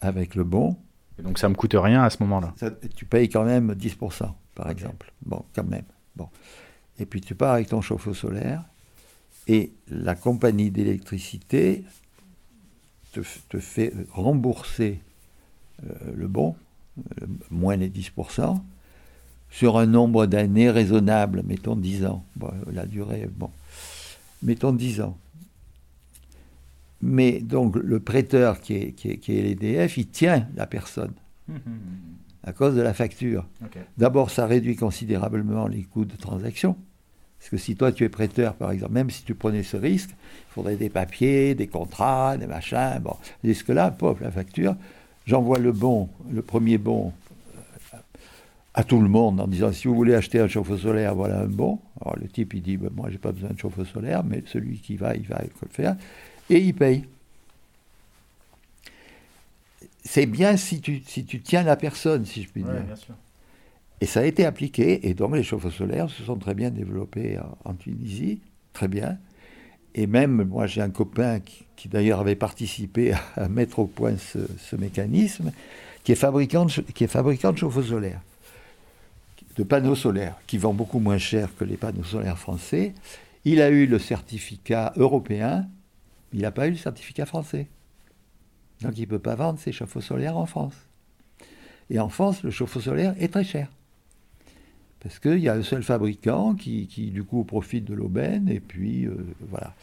Avec le bon. Et donc ça me coûte rien à ce moment-là. Tu payes quand même 10%, par exemple. Bon, quand même. Bon. Et puis tu pars avec ton chauffe-eau solaire, et la compagnie d'électricité te, fait rembourser euh, le bon, euh, moins les 10%, sur un nombre d'années raisonnable, mettons 10 ans. la durée, bon, mettons 10 ans. Mais donc le prêteur qui est, qui est, l'EDF, il tient la personne à cause de la facture. D'abord, ça réduit considérablement les coûts de transaction. Parce que si toi tu es prêteur, par exemple, même si tu prenais ce risque, il faudrait des papiers, des contrats, des machins. Bon, jusque-là, pop, la facture, j'envoie le bon, le premier bon euh, à tout le monde en disant si vous voulez acheter un chauffe-eau solaire, voilà un bon. Alors le type il dit ben, moi j'ai pas besoin de chauffe-eau solaire, mais celui qui va, il va le faire. Et il paye. C'est bien si tu, si tu tiens la personne, si je puis dire. Bien sûr. Et ça a été appliqué, et donc les chauffe-eau solaires se sont très bien développés en, Tunisie, très bien. Et même, moi j'ai un copain qui, d'ailleurs avait participé à, mettre au point ce, mécanisme, qui est fabricant de, de chauffe-eau solaires, de panneaux solaires, qui vend beaucoup moins cher que les panneaux solaires français. Il a eu le certificat européen, il n'a pas eu le certificat français. Donc il ne peut pas vendre ses chauffe-eau solaires en France. Et en France, le chauffe-eau solaire est très cher. Parce qu'il y a un seul fabricant qui, du coup, profite de l'aubaine, et puis, euh, voilà.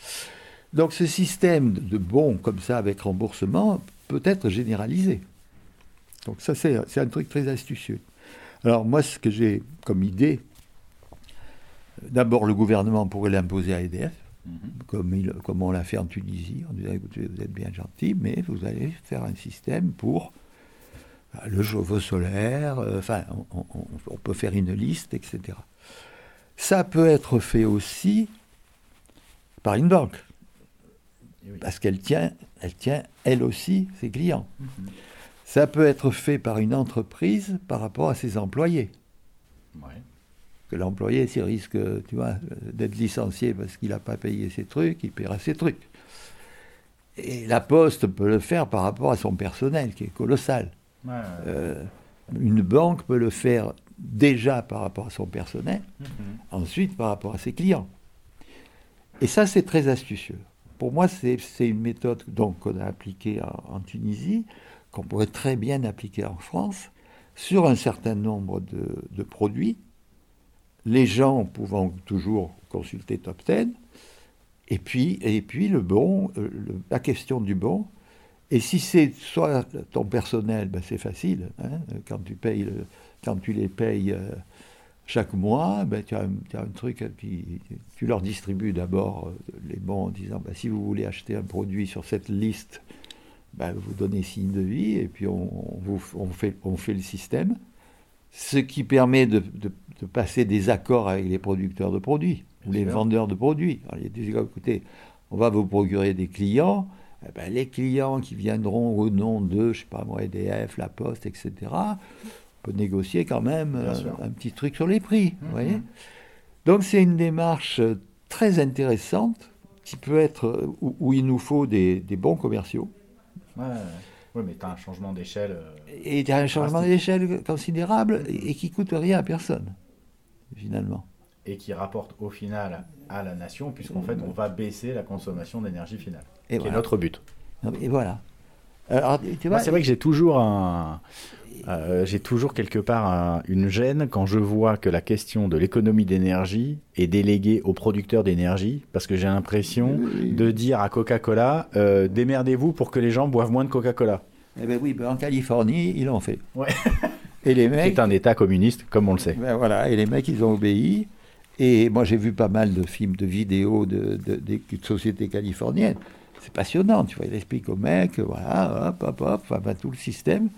Donc ce système de bons comme ça avec remboursement peut être généralisé. Donc ça c'est un truc très astucieux. Alors moi ce que j'ai comme idée, d'abord le gouvernement pourrait l'imposer à EDF, mhm. comme, comme, on l'a fait en Tunisie, en disant écoutez vous êtes bien gentil, mais vous allez faire un système pour le chauffeur solaire, euh, enfin on peut faire une liste, etc. Ça peut être fait aussi par une banque. Parce qu'elle tient, elle tient, elle aussi, ses clients. Mhm. Ça peut être fait par une entreprise par rapport à ses employés. Que l'employé, s'il risque, tu vois, d'être licencié parce qu'il n'a pas payé ses trucs, il paiera ses trucs. Et la Poste peut le faire par rapport à son personnel, qui est colossal. Euh, une banque peut le faire déjà par rapport à son personnel, mhm. ensuite par rapport à ses clients. Et ça, c'est très astucieux. Pour moi, c'est une méthode qu'on a appliquée en, Tunisie, qu'on pourrait très bien appliquer en France, sur un certain nombre de, produits, les gens pouvant toujours consulter Top 10, et puis, et puis le bon, euh, la question du bon. Et si c'est soit ton personnel, ben c'est facile, hein, quand, tu payes quand tu les payes euh, chaque mois, ben, tu, as un, truc, puis tu leur distribues d'abord euh, les bons en disant ben, si vous voulez acheter un produit sur cette liste, ben, vous donnez signe de vie et puis on, on, fait, on fait le système. Ce qui permet de, passer des accords avec les producteurs de produits ou les vendeurs de produits. Alors, il y a des écoutez, on va vous procurer des clients. Eh ben, les clients qui viendront au nom de, je sais pas moi, EDF, La Poste, etc., peut négocier quand même euh, un petit truc sur les prix. Vous voyez mhm. Donc c'est une démarche euh, très intéressante qui peut être euh, où, il nous faut des, bons commerciaux. Ouais, ouais. mais tu as un changement d'échelle. et tu as un changement d'échelle considérable et, qui coûte rien à personne, finalement. Et qui rapporte au final à la nation, puisqu'en fait on va baisser la consommation d'énergie finale. Et qui est notre but. Et voilà. c'est vrai que j'ai toujours un, euh, j'ai toujours quelque part une gêne quand je vois que la question de l'économie d'énergie est déléguée aux producteurs d'énergie, parce que j'ai l'impression de dire à Coca-Cola, euh, démerdez-vous pour que les gens boivent moins de Coca-Cola. Eh ben oui, ben en Californie, ils l'ont fait. Ouais. et les mecs, c'est un État communiste, comme on le sait. Ben voilà, et les mecs, ils ont obéi. Et moi, j'ai vu pas mal de films, de vidéos de, de, de, sociétés californiennes. C'est passionnant, tu vois. Il explique aux mecs, voilà, hop, hop, hop, enfin, tout le système.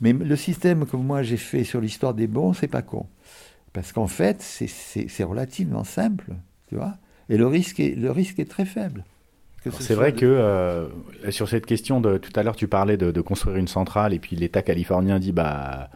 Mais le système que moi j'ai fait sur l'histoire des bons, c'est pas con. Parce qu'en fait, c'est relativement simple, tu vois. Et le risque est, le risque est très faible. C'est vrai que euh, sur cette question de tout à l'heure, tu parlais de, de, construire une centrale et puis l'État californien dit bah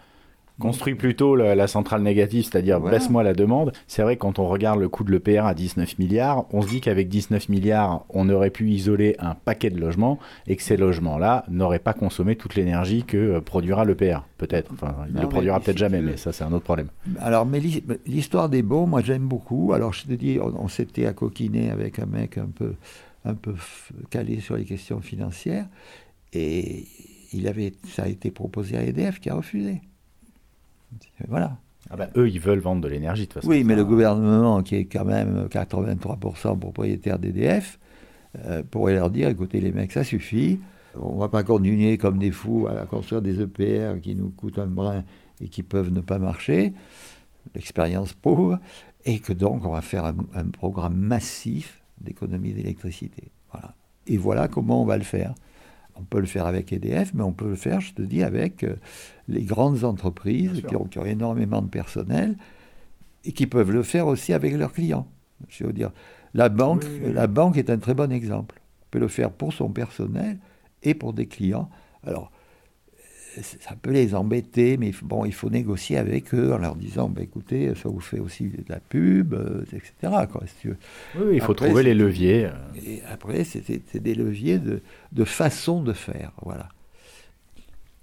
Construis plutôt la, centrale négative, c'est-à-dire baisse-moi la demande. C'est vrai quand on regarde le coût de l'EPR à 19 milliards, on se dit qu'avec 19 milliards, on aurait pu isoler un paquet de logements et que ces logements-là n'auraient pas consommé toute l'énergie que euh, produira l'EPR. Peut-être. Enfin, il ne le produira peut-être jamais, mais ça, c'est un autre problème. Alors, mais l'histoire des bons, moi, j'aime beaucoup. Alors, je te dis, on, s'était accoquiné avec un mec un peu, un peu calé sur les questions financières et il avait, ça a été proposé à EDF qui a refusé. Voilà. Ah bah, eux, ils veulent vendre de l'énergie de toute façon. Oui, mais le gouvernement, qui est quand même 83% propriétaire d'EDF, euh, pourrait leur dire écoutez, les mecs, ça suffit. On ne va pas continuer comme des fous à construire des EPR qui nous coûtent un brin et qui peuvent ne pas marcher. L'expérience pauvre. Et que donc, on va faire un, un programme massif d'économie d'électricité. Voilà. Et voilà comment on va le faire. On peut le faire avec EDF, mais on peut le faire, je te dis, avec euh, les grandes entreprises qui ont, énormément de personnel et qui peuvent le faire aussi avec leurs clients. Je veux dire, la banque, la banque est un très bon exemple. On peut le faire pour son personnel et pour des clients. Alors, ça peut les embêter, mais bon, il faut négocier avec eux en leur disant, bah, écoutez, ça vous fait aussi de la pub, euh, etc. Quoi, Oui, il faut trouver les leviers. Et après, c'est des leviers de, de, façon de faire, voilà.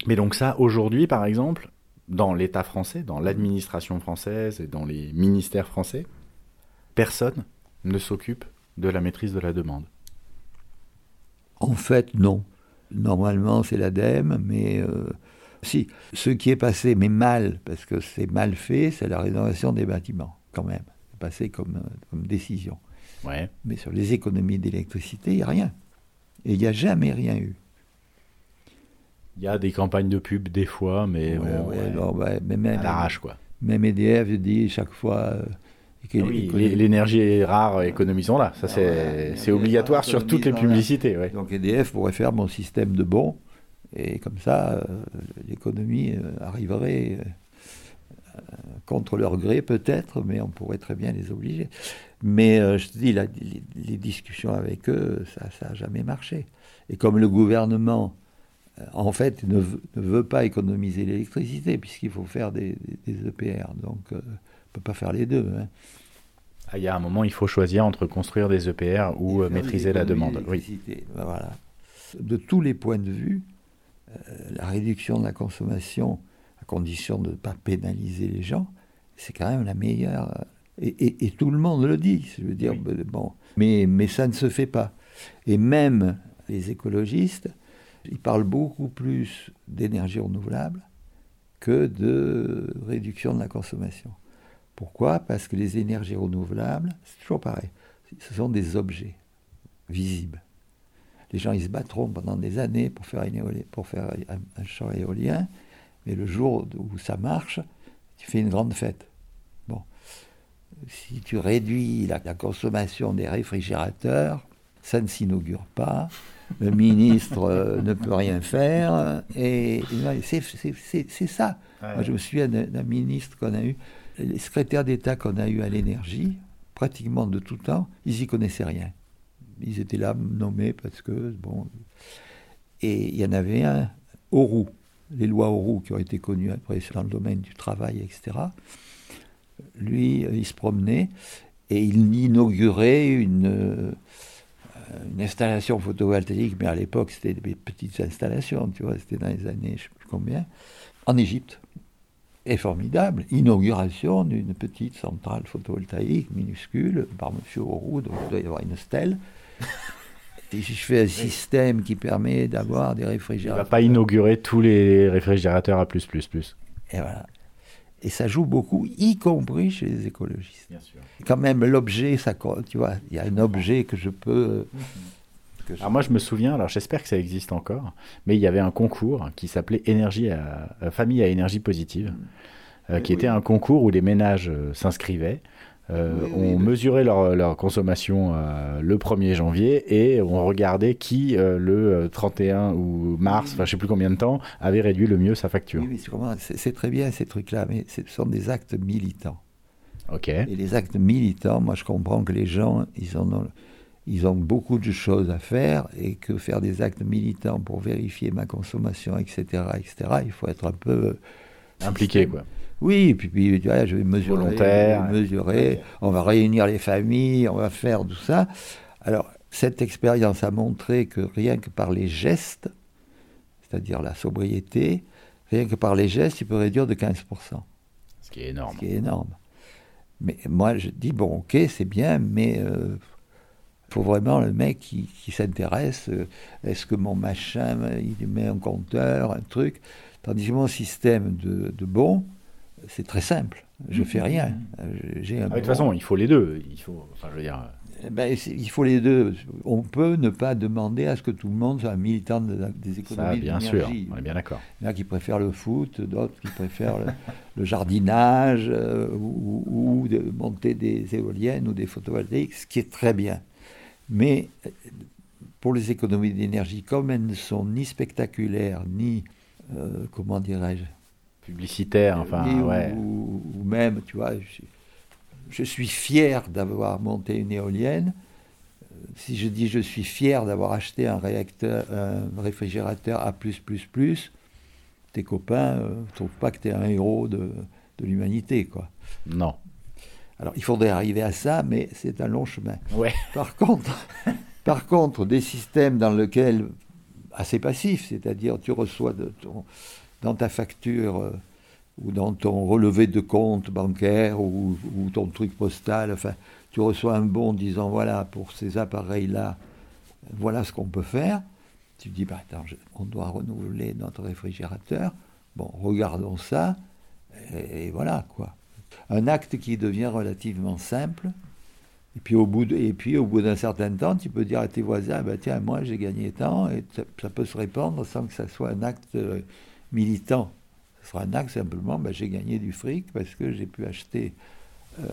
Mais donc ça, aujourd'hui, par exemple, dans l'État français, dans l'administration française et dans les ministères français, personne ne s'occupe de la maîtrise de la demande. En fait, non. Normalement, c'est l'ADEME, mais euh, si. Ce qui est passé, mais mal, parce que c'est mal fait, c'est la rénovation des bâtiments, quand même. C'est passé comme, comme décision. Ouais. Mais sur les économies d'électricité, il n'y a rien. Et il n'y a jamais rien eu. Il y a des campagnes de pub des fois, mais Ouais, bon, ouais, ouais, alors, ouais, mais même, à l'arrache quoi. même EDF dit chaque fois. euh, Oui, l'énergie est rare, économisons-la. Ça, Ah c'est obligatoire sur toutes les publicités. Ouais. Donc EDF pourrait faire mon système de bons, et comme ça, euh, l'économie euh, arriverait euh, contre leur gré peut-être, mais on pourrait très bien les obliger. Mais euh, je te dis, la- les, les discussions avec eux, ça n'a jamais marché. Et comme le gouvernement, en fait, ne veut, ne veut pas économiser l'électricité, puisqu'il faut faire des, des- des EPR, donc euh, on ne peut pas faire les deux. hein. Ah, Il y a un moment, il faut choisir entre construire des EPR ou euh, maîtriser la demande. Oui. Ben voilà. De tous les points de vue, euh, la réduction de la consommation, à condition de ne pas pénaliser les gens, c'est quand même la meilleure. euh, Et, et- et tout le monde le dit. Je veux dire, Oui. ben, bon, mais, mais ça ne se fait pas. Et même les écologistes, ils parlent beaucoup plus d'énergie renouvelable que de réduction de la consommation. Pourquoi Parce que les énergies renouvelables, c'est toujours pareil, ce sont des objets visibles. Les gens, ils se battront pendant des années pour faire, une éolien- pour faire un, un champ éolien, mais le jour où ça marche, tu fais une grande fête. Bon. Si tu réduis la, la consommation des réfrigérateurs, ça ne s'inaugure pas. Le ministre euh, ne peut rien faire. Et, et c'est- ça. Moi, je me souviens d'un ministre qu'on a eu, les secrétaires d'État qu'on a eu à l'énergie, pratiquement de tout temps, ils y connaissaient rien. Ils étaient là nommés parce que, bon. Et il y en avait un, Auroux, les lois Auroux qui ont été connues après dans le domaine du travail, etc. Lui, euh, il se promenait et il inaugurait une, euh, une installation photovoltaïque, mais à l'époque c'était des petites installations, tu vois, c'était dans les années je ne sais plus combien, en Égypte. Et formidable, inauguration d'une petite centrale photovoltaïque minuscule par M. Auroux, donc il doit y avoir une stèle. Et je fais un système qui permet d'avoir des Il ne va réfrigérateurs. pas inaugurer tous les réfrigérateurs à plus, plus, plus. Et voilà. Et ça joue beaucoup, y compris chez les écologistes. Bien sûr. Quand même, l'objet, ça, tu vois, il y a un objet que je peux. Que je- Alors moi je me souviens, alors j'espère que ça existe encore, mais il y avait un concours qui s'appelait énergie à, euh, famille à énergie positive, euh, qui Oui. était un concours où les ménages euh, s'inscrivaient. euh, Oui, oui, on mesurait leur, leur consommation euh, le 1er janvier et on regardait qui euh, le euh, 31 ou mars, Oui. enfin je sais plus combien de temps, avait réduit le mieux sa facture. Oui, c'est très bien ces trucs-là, mais ce sont des actes militants. Ok. Et les actes militants, moi je comprends que les gens, ils, en ont, ils ont beaucoup de choses à faire et que faire des actes militants pour vérifier ma consommation, etc., etc., il faut être un peu... Impliqué quoi. Oui, et puis, puis tu vois, je vais mesurer, Volontaire. je vais mesurer, on va réunir les familles, on va faire tout ça. Alors, cette expérience a montré que rien que par les gestes, c'est-à-dire la sobriété, rien que par les gestes, il peut réduire de 15%, Ce qui est énorme. ce qui est énorme. Mais moi, je dis, bon, ok, c'est bien, mais il faut vraiment le mec qui, qui s'intéresse. euh, Est-ce que mon machin, il met un compteur, un truc? Tandis que mon système de, de bons, c'est très simple. Je fais rien. Euh, J'ai un Ah, de toute façon, il faut les deux. Il faut, enfin, je veux dire, Eh ben, il faut les deux. On peut ne pas demander à ce que tout le monde soit militant de la- des ça, économies bien sûr, on est bien d'accord. Il y en a qui préfèrent le foot, d'autres qui préfèrent le, le jardinage euh, ou, ou de monter des éoliennes ou des photovoltaïques, ce qui est très bien. Mais euh, pour les économies d'énergie, comme elles ne sont ni spectaculaires, ni, euh, comment dirais-je, Publicitaire, enfin, ni- ouais. ou, ou même, tu vois, je, je suis fier d'avoir monté une éolienne. Euh, Si je dis je suis fier d'avoir acheté un réacteur, un réfrigérateur A+++, tes copains ne trouvent pas que tu es un héros de, de l'humanité, quoi. Non. Alors il faudrait arriver à ça, mais c'est un long chemin. Ouais. Par contre, par contre, des systèmes dans lesquels assez passifs, c'est-à-dire tu reçois de ton- dans ta facture euh, ou dans ton relevé de compte bancaire ou, ou ton truc postal, enfin, tu reçois un bon disant voilà pour ces appareils-là, voilà ce qu'on peut faire. Tu te dis bah attends, je- on doit renouveler notre réfrigérateur. Bon, regardons ça et, et voilà quoi. Un acte qui devient relativement simple Et puis au bout et puis au bout d'un certain temps, tu peux dire à tes voisins, bah, tiens, moi j'ai gagné tant, et ça, peut se répandre sans que ça soit un acte euh, militant. Ce sera un acte simplement, bah, j'ai gagné du fric parce que j'ai pu acheter euh,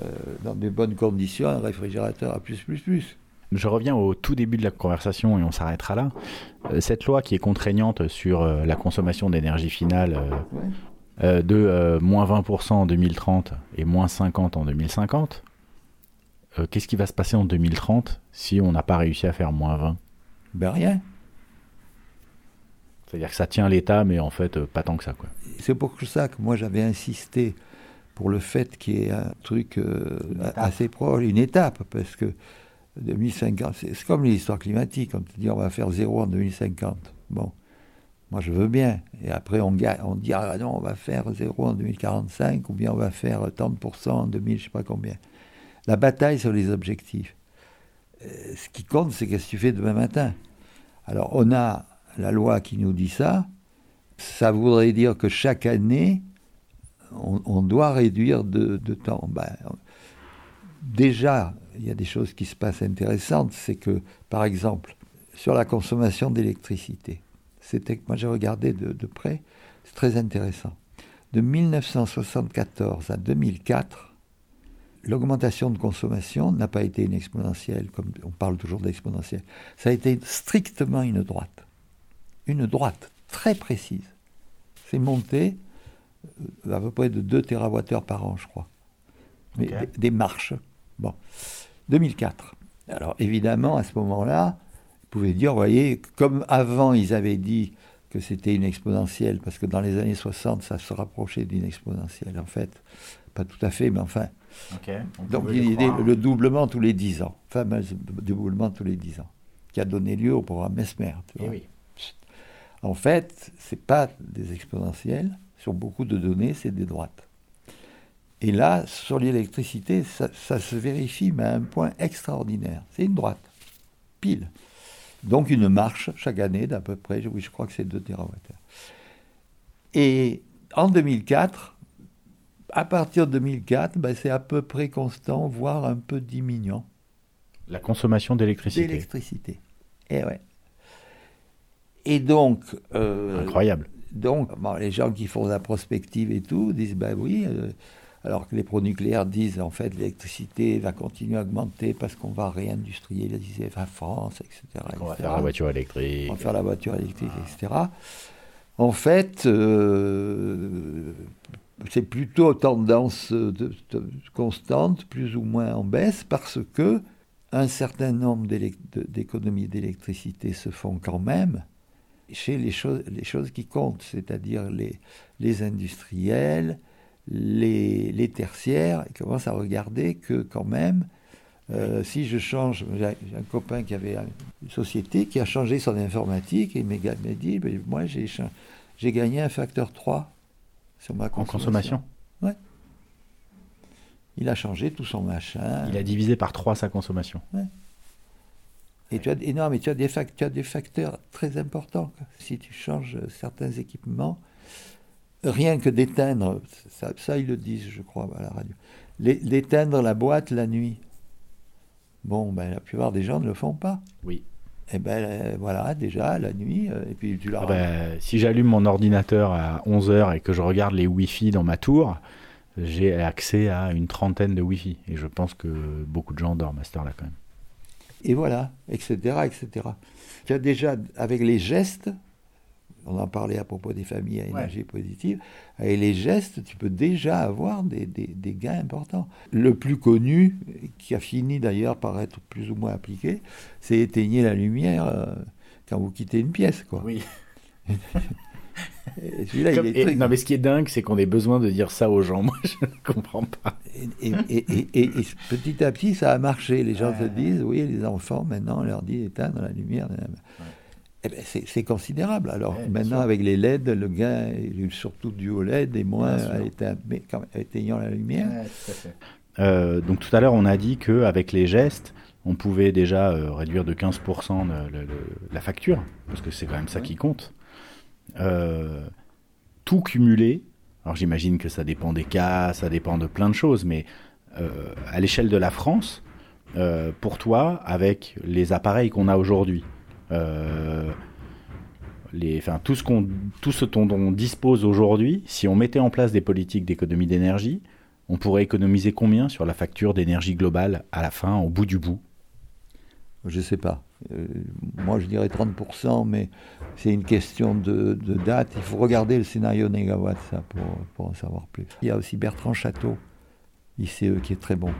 dans des bonnes conditions un réfrigérateur à plus, plus, plus. Je reviens au tout début de la conversation et on s'arrêtera là. Euh, cette loi qui est contraignante sur la consommation d'énergie finale de moins 20% en 2030 et moins 50% en 2050, euh, qu'est-ce qui va se passer en 2030 si on n'a pas réussi à faire moins 20 Ben rien. C'est-à-dire que ça tient l'État, mais en fait, euh, pas tant que ça. Quoi. C'est pour ça que moi j'avais insisté pour le fait qu'il y ait un truc euh, assez proche, une étape, parce que 2050, c'est comme l'histoire climatique, on te dit on va faire zéro en 2050. Bon, moi je veux bien. Et après on, on dit ah non, on va faire zéro en 2045, ou bien on va faire tant de pourcents en 2000, je sais pas combien la bataille sur les objectifs. Euh, ce qui compte, c'est qu'est-ce que tu fais demain matin. Alors, on a la loi qui nous dit ça. Ça voudrait dire que chaque année, on, doit réduire de, temps. Ben, déjà, il y a des choses qui se passent intéressantes. C'est que, par exemple, sur la consommation d'électricité, c'était moi j'ai regardé de, de près, c'est très intéressant. De 1974 à 2004, l'augmentation de consommation n'a pas été une exponentielle, comme on parle toujours d'exponentielle. Ça a été strictement une droite. Une droite très précise. C'est monté euh, à peu près de 2 TWh par an, je crois. Mais des, marches. Bon. 2004. Alors évidemment, à ce moment-là, vous pouvez dire, vous voyez, comme avant ils avaient dit que c'était une exponentielle, parce que dans les années 60, ça se rapprochait d'une exponentielle. En fait, pas tout à fait, mais enfin, donc il y a le doublement tous les 10 ans, fameux doublement tous les 10 ans, qui a donné lieu au programme Mesmer. Eh en fait, ce n'est pas des exponentiels, sur beaucoup de données, c'est des droites. Et là, sur l'électricité, ça, se vérifie, mais à un point extraordinaire. C'est une droite, pile. Donc une marche chaque année d'à peu près, oui, je crois que c'est 2 TWh. Et en 2004, à partir de 2004, ben, c'est à peu près constant, voire un peu diminuant. La consommation d'électricité. D'électricité. Et eh ouais. Et donc. Euh, Incroyable. Donc, les gens qui font la prospective et tout disent ben oui. Euh, alors que les pro-nucléaires disent en fait l'électricité va continuer à augmenter parce qu'on va réindustrialiser la France, etc. On va faire la voiture électrique. On va faire la voiture électrique, etc. En fait, euh, c'est plutôt tendance constante, plus ou moins en baisse, parce que un certain nombre d'économies d'électricité se font quand même chez les choses, les choses qui comptent, c'est-à-dire les, les industriels, les, les, tertiaires, ils commencent à regarder que quand même, euh, si je change, j'ai un copain qui avait une société qui a changé son informatique et il m'a dit, ben, moi j'ai gagné un facteur 3 sur ma consommation. En consommation Ouais. Il a changé tout son machin. Il a divisé par 3 sa consommation. Ouais. Et tu as, et non, mais tu as, des tu as des facteurs très importants. Si tu changes certains équipements, rien que d'éteindre, ça, ça, ils le disent, je crois, à la radio, d'éteindre la boîte la nuit. Bon, ben, la plupart des gens ne le font pas. Oui. Et eh ben euh, voilà, déjà la nuit, euh, et puis tu la ah ben, Si j'allume mon ordinateur à 11h et que je regarde les Wi-Fi dans ma tour, j'ai accès à une trentaine de Wi-Fi. Et je pense que beaucoup de gens dorment à cette heure-là quand même. Et voilà, etc., etc. Tu as déjà, avec les gestes, on en parlait à propos des familles à énergie positive, avec les gestes, tu peux déjà avoir des, des, gains importants. Le plus connu, qui a fini d'ailleurs par être plus ou moins appliqué, c'est éteigner la lumière euh, quand vous quittez une pièce. Quoi. Oui. non, mais ce qui est dingue, c'est qu'on ait besoin de dire ça aux gens. Moi, je ne comprends pas. Et, petit à petit, ça a marché. Les gens se disent, oui, les enfants, maintenant, on leur dit éteindre la lumière. Eh ben, c'est considérable. Alors maintenant, avec les LED, le gain est surtout dû au LED et moins à éteignant la lumière. Euh, donc tout à l'heure, on a dit qu'avec les gestes, on pouvait déjà euh, réduire de 15% la facture, parce que c'est quand même ça qui compte. Euh, tout cumulé, alors j'imagine que ça dépend des cas, ça dépend de plein de choses, mais à l'échelle de la France, euh, pour toi, avec les appareils qu'on a aujourd'hui, euh, enfin, tout ce, qu'on, tout ce dont on dispose aujourd'hui, si on mettait en place des politiques d'économie d'énergie, on pourrait économiser combien sur la facture d'énergie globale à la fin, au bout du bout? Je ne sais pas. Euh, moi, je dirais 30%, mais c'est une question de, date. Il faut regarder le scénario négawatt, ça, pour, pour, en savoir plus. Il y a aussi Bertrand Château, ICE, qui est très bon.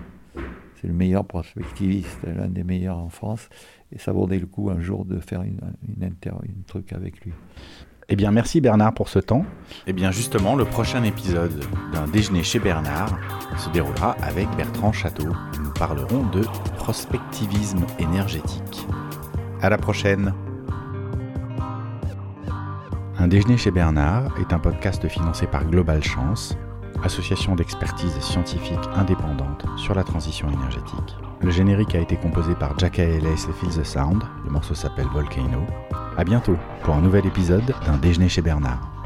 C'est le meilleur prospectiviste, l'un des meilleurs en France. Et ça vaudrait le coup un jour de faire une, une, inter, une truc avec lui. Eh bien, merci Bernard pour ce temps. Eh bien, justement, le prochain épisode d'un déjeuner chez Bernard se déroulera avec Bertrand Château. Nous parlerons de prospectivisme énergétique. À la prochaine. Un déjeuner chez Bernard est un podcast financé par Global Chance, association d'expertise scientifique indépendante sur la transition énergétique. Le générique a été composé par Jack Ellis et Feel the Sound. Le morceau s'appelle Volcano. À bientôt pour un nouvel épisode d'un déjeuner chez Bernard.